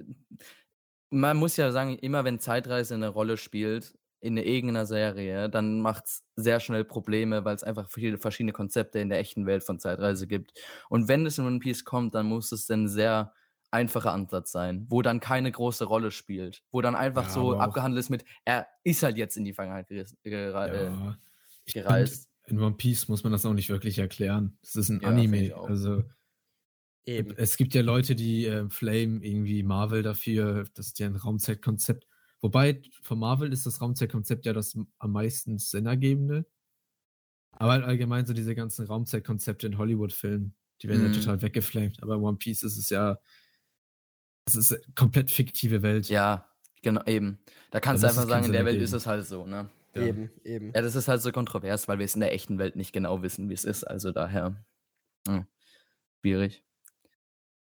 man muss ja sagen, immer wenn Zeitreise eine Rolle spielt in irgendeiner Serie, dann macht es sehr schnell Probleme, weil es einfach viele verschiedene Konzepte in der echten Welt von Zeitreise gibt. Und wenn es in One Piece kommt, dann muss es ein sehr einfacher Ansatz sein, wo dann keine große Rolle spielt, wo dann einfach Ja, so abgehandelt ist mit, er ist halt jetzt in die Vergangenheit äh, Ja, find, gereist. in One Piece muss man das auch nicht wirklich erklären. Es ist ein Ja, Anime. Also Eben. es gibt ja Leute, die äh, Flame irgendwie Marvel dafür, das ist ja ein Raumzeitkonzept. Wobei von Marvel ist das Raumzeitkonzept ja das am meisten Sinn ergebende. Aber halt allgemein so diese ganzen Raumzeitkonzepte in Hollywood-Filmen, die werden Mhm. ja total weggeflamed. Aber in One Piece ist es ja, es ist eine komplett fiktive Welt. Ja, genau, eben. Da kannst Also du das einfach ist sagen, in der Welt ist ergeben. es halt so, ne? Ja. Eben, eben. Ja, das ist halt so kontrovers, weil wir es in der echten Welt nicht genau wissen, wie es ist. Also daher, hm, schwierig.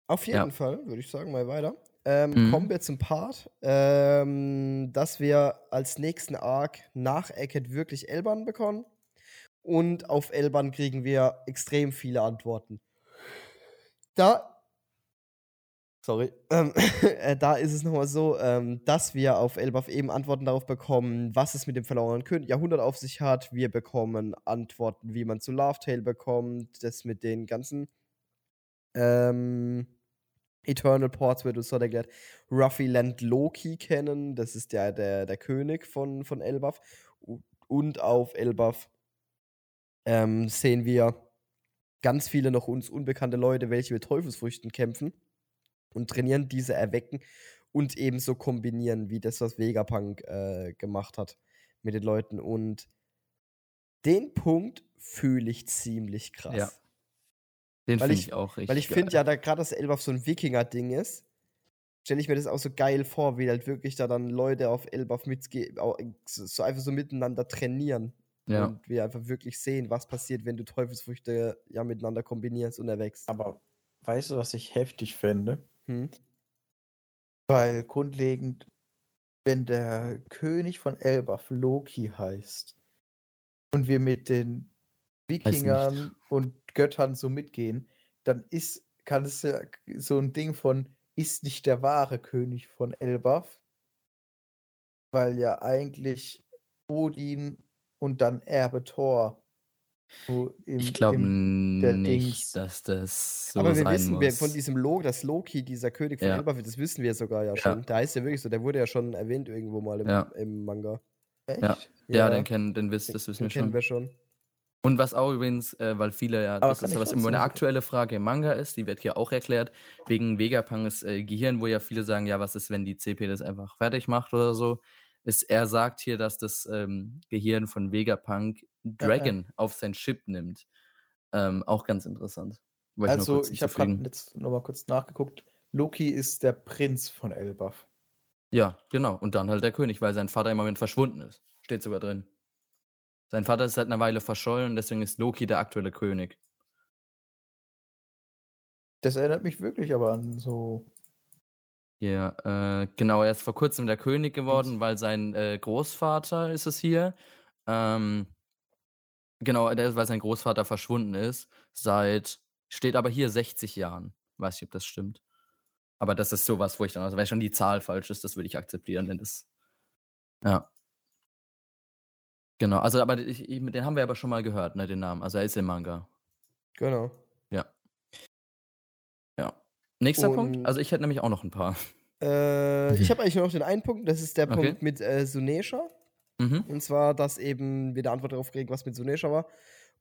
Auf jeden Ja. Fall, würde ich sagen, mal weiter. Ähm, Mhm. Kommen wir zum Part, ähm, dass wir als nächsten Arc nach Eckhead wirklich Elban bekommen. Und auf Elban kriegen wir extrem viele Antworten. Da. Sorry. Ähm, äh, da ist es nochmal so, ähm, dass wir auf Elbaf eben Antworten darauf bekommen, was es mit dem verlorenen Kön Jahrhundert auf sich hat. Wir bekommen Antworten, wie man zu Laughtail bekommt, das mit den ganzen ähm, Eternal Ports wird uns dort erklärt. Ruffy lernt Loki kennen, das ist der, der, der König von, von Elbaf. Und auf Elbaf ähm, sehen wir ganz viele noch uns unbekannte Leute, welche mit Teufelsfrüchten kämpfen und trainieren, diese erwecken und ebenso kombinieren, wie das, was Vegapunk äh, gemacht hat mit den Leuten. Und den Punkt fühle ich ziemlich krass. Ja. Den Weil finde ich- ich, auch richtig. Weil ich finde ja, da gerade das Elbaf so ein Wikinger-Ding ist, stelle ich mir das auch so geil vor, wie halt wirklich da dann Leute auf Elbaf so so einfach so miteinander trainieren. Ja. Und wir einfach wirklich sehen, was passiert, wenn du Teufelsfrüchte ja miteinander kombinierst und erwächst. Aber weißt du, was ich heftig fände? Hm? Weil grundlegend wenn der König von Elbaf Loki heißt und wir mit den Wikingern und Göttern so mitgehen, dann ist, kann es ja so ein Ding von, ist nicht der wahre König von Elbaf, weil ja eigentlich Odin und dann Erbe Thor so im, Ich glaube nicht, Dings. dass das so Aber wir sein wissen, muss. wir, von diesem Loki, dass Loki dieser König von Ja. Elbaf, das wissen wir sogar ja Ja. schon. Der heißt ja wirklich so, der wurde ja schon erwähnt irgendwo mal im, Ja. im Manga. Echt? Ja. ja, den kennen, den wisst, das wissen Den wir schon. wir schon. Und was auch übrigens, äh, weil viele ja, Aber das ist ja was immer eine aktuelle Frage im Manga ist, die wird hier auch erklärt, wegen Vegapunks äh, Gehirn, wo ja viele sagen, ja, was ist, wenn die CP das einfach fertig macht oder so. Ist, er sagt hier, dass das ähm, Gehirn von Vegapunk Dragon auf sein Chip nimmt. Ähm, auch ganz interessant. Wollte Also, kurz ich habe gerade jetzt nochmal kurz nachgeguckt. Loki ist der Prinz von Elbaf. Ja, genau. Und dann halt der König, weil sein Vater im Moment verschwunden ist. Steht sogar drin. Sein Vater ist seit einer Weile verschollen, deswegen ist Loki der aktuelle König. Das erinnert mich wirklich aber an so. Ja, äh, genau, er ist vor kurzem der König geworden, weil sein äh, Großvater ist es hier. Ähm, genau, der, weil sein Großvater verschwunden ist, seit, steht aber hier 60 Jahren. Weiß nicht, ob das stimmt. Aber das ist sowas, wo ich dann, also wenn schon die Zahl falsch ist, das würde ich akzeptieren, wenn das. Ja. Genau, also aber ich, ich, den haben wir aber schon mal gehört, ne, den Namen. Also er ist im Manga. Genau. Ja. Ja. Nächster Punkt. Und- Also ich hätte nämlich auch noch ein paar. Äh, ich habe eigentlich nur noch den einen Punkt, das ist der Okay. Punkt mit äh, Sunesha. Mhm. Und zwar, dass eben wir eine Antwort darauf kriegen, was mit Sunesha war.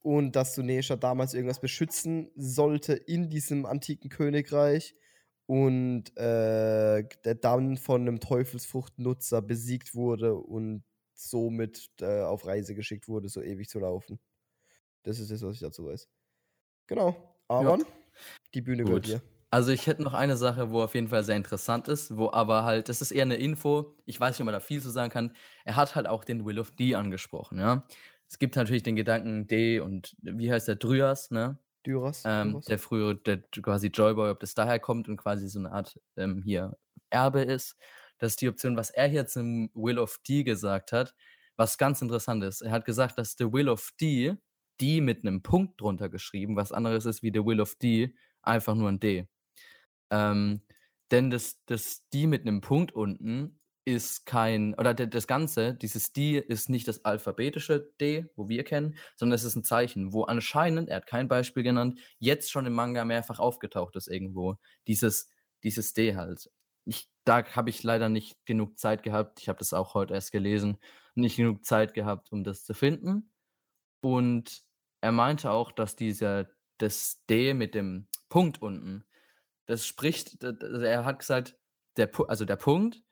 Und dass Sunesha damals irgendwas beschützen sollte in diesem antiken Königreich. Und äh, der dann von einem Teufelsfruchtnutzer besiegt wurde und somit äh, auf Reise geschickt wurde, so ewig zu laufen. Das ist das, was ich dazu weiß. Genau. Aaron, die Bühne gehört Gut. dir. Also ich hätte noch eine Sache, wo auf jeden Fall sehr interessant ist, wo aber halt, das ist eher eine Info, ich weiß nicht, ob man da viel zu sagen kann. Er hat halt auch den Will of D angesprochen, ja. Es gibt natürlich den Gedanken D und wie heißt der Dryas, ne? Dyras. Ähm, der frühere, der quasi Joyboy, ob das daher kommt und quasi so eine Art ähm, hier Erbe ist. Das ist die Option, was er hier zum Will of D gesagt hat, was ganz interessant ist. Er hat gesagt, dass der Will of D, D mit einem Punkt drunter geschrieben, was anderes ist wie der Will of D, einfach nur ein D. Ähm, denn das, das D mit einem Punkt unten ist kein, oder de- das Ganze, dieses D ist nicht das alphabetische D, wo wir kennen, sondern es ist ein Zeichen, wo anscheinend, er hat kein Beispiel genannt, jetzt schon im Manga mehrfach aufgetaucht ist irgendwo. Dieses, dieses D halt. Ich, da habe ich leider nicht genug Zeit gehabt, ich habe das auch heute erst gelesen, nicht genug Zeit gehabt, um das zu finden. Und er meinte auch, dass dieser, das D mit dem Punkt unten, das spricht, also er hat gesagt, der, also der Punkt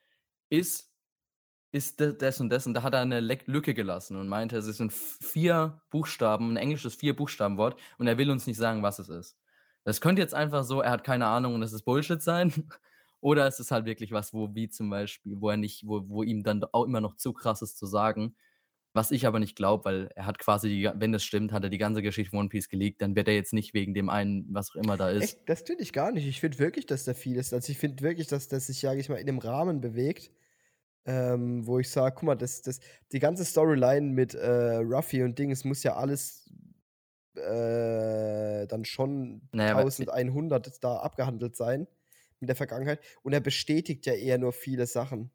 ist, ist das und das und da hat er eine Lücke gelassen und meinte, es sind f- vier Buchstaben, ein englisches vier Buchstabenwort und er will uns nicht sagen, was es ist. Das könnte jetzt einfach so, er hat keine Ahnung und es ist Bullshit sein. Oder es ist halt wirklich was, wo, wie zum Beispiel, wo er nicht, wo, wo ihm dann auch immer noch zu krass ist zu sagen. Was ich aber nicht glaube, weil er hat quasi, die, wenn das stimmt, hat er die ganze Geschichte von One Piece geleakt, dann wird er jetzt nicht wegen dem einen, was auch immer da ist. Echt? Das finde ich gar nicht. Ich finde wirklich, dass da viel ist. Also ich finde wirklich, dass das sich, sage ich mal, in dem Rahmen bewegt, ähm, wo ich sage, guck mal, das, das, die ganze Storyline mit äh, Ruffy und Ding, es muss ja alles äh, dann schon Naja, aber- 1100 da abgehandelt sein mit der Vergangenheit. Und er bestätigt ja eher nur viele Sachen.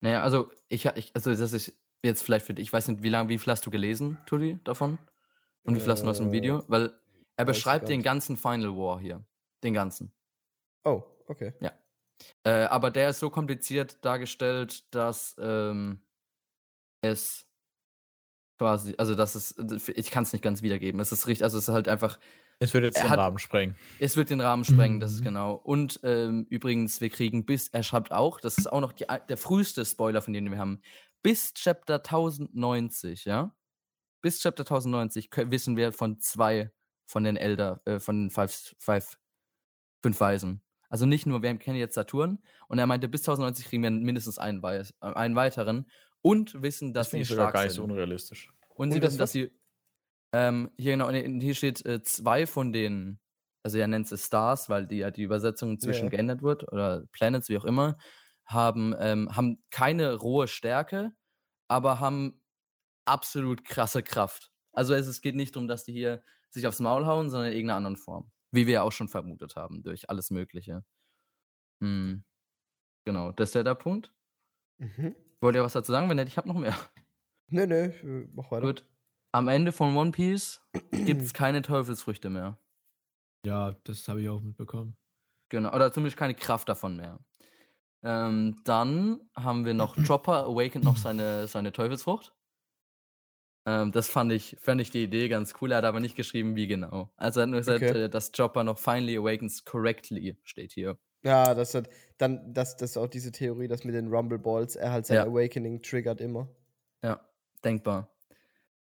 Naja, also ich, ich also das ist jetzt vielleicht für dich, ich weiß nicht, wie lange, wie viel hast du gelesen, Tudi, davon? Und wie viel hast du aus dem Äh, Video? Weil er beschreibt den ganzen Final War hier. Den ganzen. Oh, okay. Äh, aber der ist so kompliziert dargestellt, dass ähm, es quasi, also das ist, ich kann es nicht ganz wiedergeben. Es ist richtig, also es ist halt einfach, Es wird jetzt den hat- Rahmen sprengen. es wird den Rahmen sprengen, das ist Mhm. genau. Und ähm, übrigens, wir kriegen bis, er schreibt auch, das ist auch noch die, der früheste Spoiler, von dem wir haben, bis Chapter 1090, ja? Bis Chapter 1090 kö- wissen wir von zwei von den Elder, äh, von den five, five, fünf Weisen. Also nicht nur, wir kennen jetzt Saturn und er meinte, bis 1090 kriegen wir mindestens einen, Weis, äh, einen weiteren und wissen, dass Das finde sie ich sogar stark gar nicht so sind. unrealistisch. Und sie Und das wissen, dass sie. Ähm, hier genau, hier steht äh, zwei von den, also er nennt es Stars, weil die ja die Übersetzung zwischen Ja. geändert wird, oder Planets, wie auch immer, haben, ähm, haben keine rohe Stärke, aber haben absolut krasse Kraft. Also es, es geht nicht darum, dass die hier sich aufs Maul hauen, sondern in irgendeiner anderen Form. Wie wir ja auch schon vermutet haben, durch alles Mögliche. Hm. Genau, das ist ja der Punkt. Mhm. Wollt ihr was dazu sagen? Wenn nicht, ich habe noch mehr. Nö, nö, äh, mach weiter. Gut. Am Ende von One Piece gibt es keine Teufelsfrüchte mehr. Ja, das habe ich auch mitbekommen. Genau, oder zumindest keine Kraft davon mehr. Ähm, dann haben wir noch Chopper awakened noch seine, seine Teufelsfrucht. Ähm, das fand ich, fand ich die Idee ganz cool. Er hat aber nicht geschrieben, wie genau. Also er hat nur gesagt, Okay. äh, dass Chopper noch finally awakens correctly steht hier. Ja, das hat dann, das, das ist auch diese Theorie, dass mit den Rumble Balls er halt sein Ja. Awakening triggert immer. Ja, denkbar.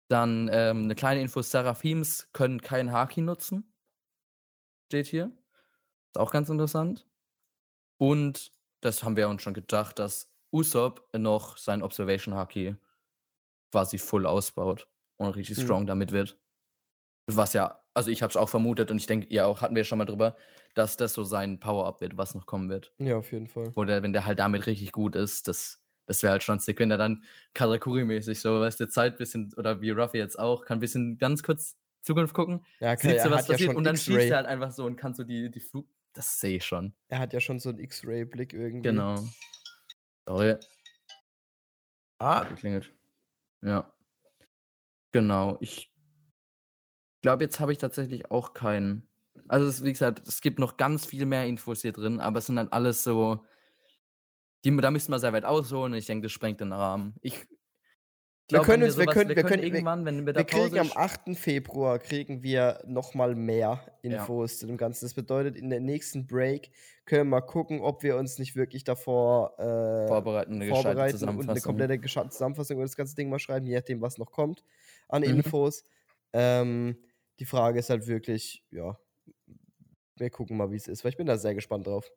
Dann ähm, eine kleine Info: Seraphims können kein Haki nutzen. Steht hier. Ist auch ganz interessant. Und das haben wir uns schon gedacht, dass Usopp noch sein Observation Haki quasi full ausbaut und richtig Mhm. strong damit wird. Was ja, also ich habe es auch vermutet und ich denke, ihr auch, hatten wir schon mal drüber, dass das so sein Power-Up wird, was noch kommen wird. Ja, auf jeden Fall. Oder wenn der halt damit richtig gut ist, das, das wäre halt schon sick, wenn er dann Karakuri-mäßig so, weißt du, Zeit bisschen, oder wie Ruffy jetzt auch, kann ein bisschen ganz kurz Zukunft gucken, Ja, sieht er so, was ja passiert schon und dann schießt er halt einfach so und kann so die, die Flug. Das sehe ich schon. Er hat ja schon so einen X-Ray-Blick irgendwie. Genau. Sorry, Ah, geklingelt. Ja. Genau. Ich glaube, jetzt habe ich tatsächlich auch keinen. Also, es, wie gesagt, es gibt noch ganz viel mehr Infos hier drin, aber es sind dann alles so. Die, da müssten wir sehr weit ausholen. Ich denke, das sprengt den Rahmen. Ich glaub, können wenn uns- wir sowas- können- wir können- wir- irgendwann, wenn wir Wir der Pause kriegen am sch- 8. Februar kriegen wir noch mal mehr Ja. Infos zu dem Ganzen. Das bedeutet, in der nächsten Break können wir mal gucken, ob wir uns nicht wirklich davor äh, vorbereiten, eine gescheite vorbereiten und eine komplette gescha- Zusammenfassung über das ganze Ding mal schreiben, je nachdem, was noch kommt an Mhm. Infos. Ähm, die Frage ist halt wirklich, ja, wir gucken mal, wie es ist, weil ich bin da sehr gespannt drauf.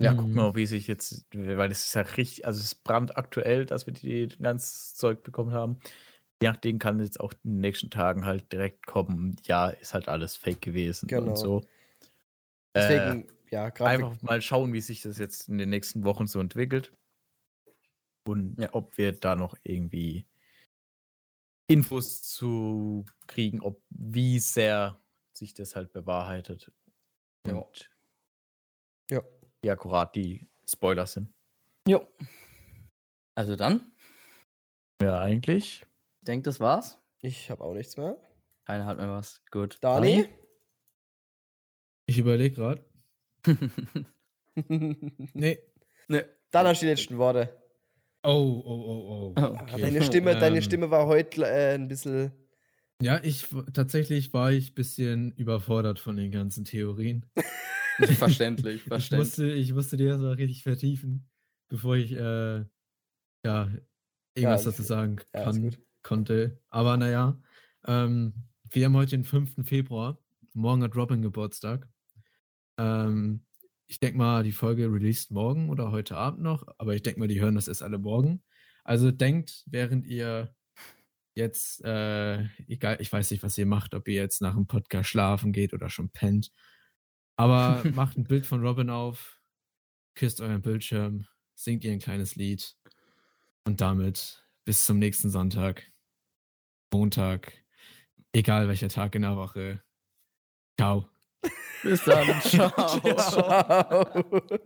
Ja, Mhm. gucken wir mal, wie sich jetzt, weil es ist ja richtig, also es ist brandaktuell, dass wir die ganz Zeug bekommen haben. Je nachdem kann jetzt auch in den nächsten Tagen halt direkt kommen, ja, ist halt alles fake gewesen Genau. und so. Äh, Deswegen, ja, gerade einfach mal schauen, wie sich das jetzt in den nächsten Wochen so entwickelt. Und Ja. ob wir da noch irgendwie Infos zu kriegen, ob wie sehr sich das halt bewahrheitet. Ja. Und Ja. Wie akkurat die Spoiler sind. Jo. Also dann, Ja, eigentlich. ich denke, das war's. ich habe auch nichts mehr. Keiner hat mehr was. Gut. Dani? Ich überlege gerade. Nee. ne. Dann hast du die letzten Worte. Oh, oh, oh, oh. Oh. Okay. Deine Stimme, deine Ähm, Stimme war heute äh, ein bisschen. Ja, ich tatsächlich war ich ein bisschen überfordert von den ganzen Theorien. verständlich, Ich verständlich. musste, ich musste die erstmal richtig vertiefen, bevor ich äh, ja irgendwas alles dazu sagen Ja, kann, konnte. Aber naja, ähm, wir haben heute den 5. Februar. Morgen hat Robin Geburtstag. Ähm, ich denke mal, die Folge released morgen oder heute Abend noch, aber ich denke mal, die hören das erst alle morgen. Also denkt, während ihr jetzt, äh, egal, ich weiß nicht, was ihr macht, ob ihr jetzt nach dem Podcast schlafen geht oder schon pennt, aber macht ein Bild von Robin auf, küsst euren Bildschirm, singt ihr ein kleines Lied und damit bis zum nächsten Sonntag, Montag, egal welcher Tag in der Woche. Ciao. Bis dann. Ciao. Ciao.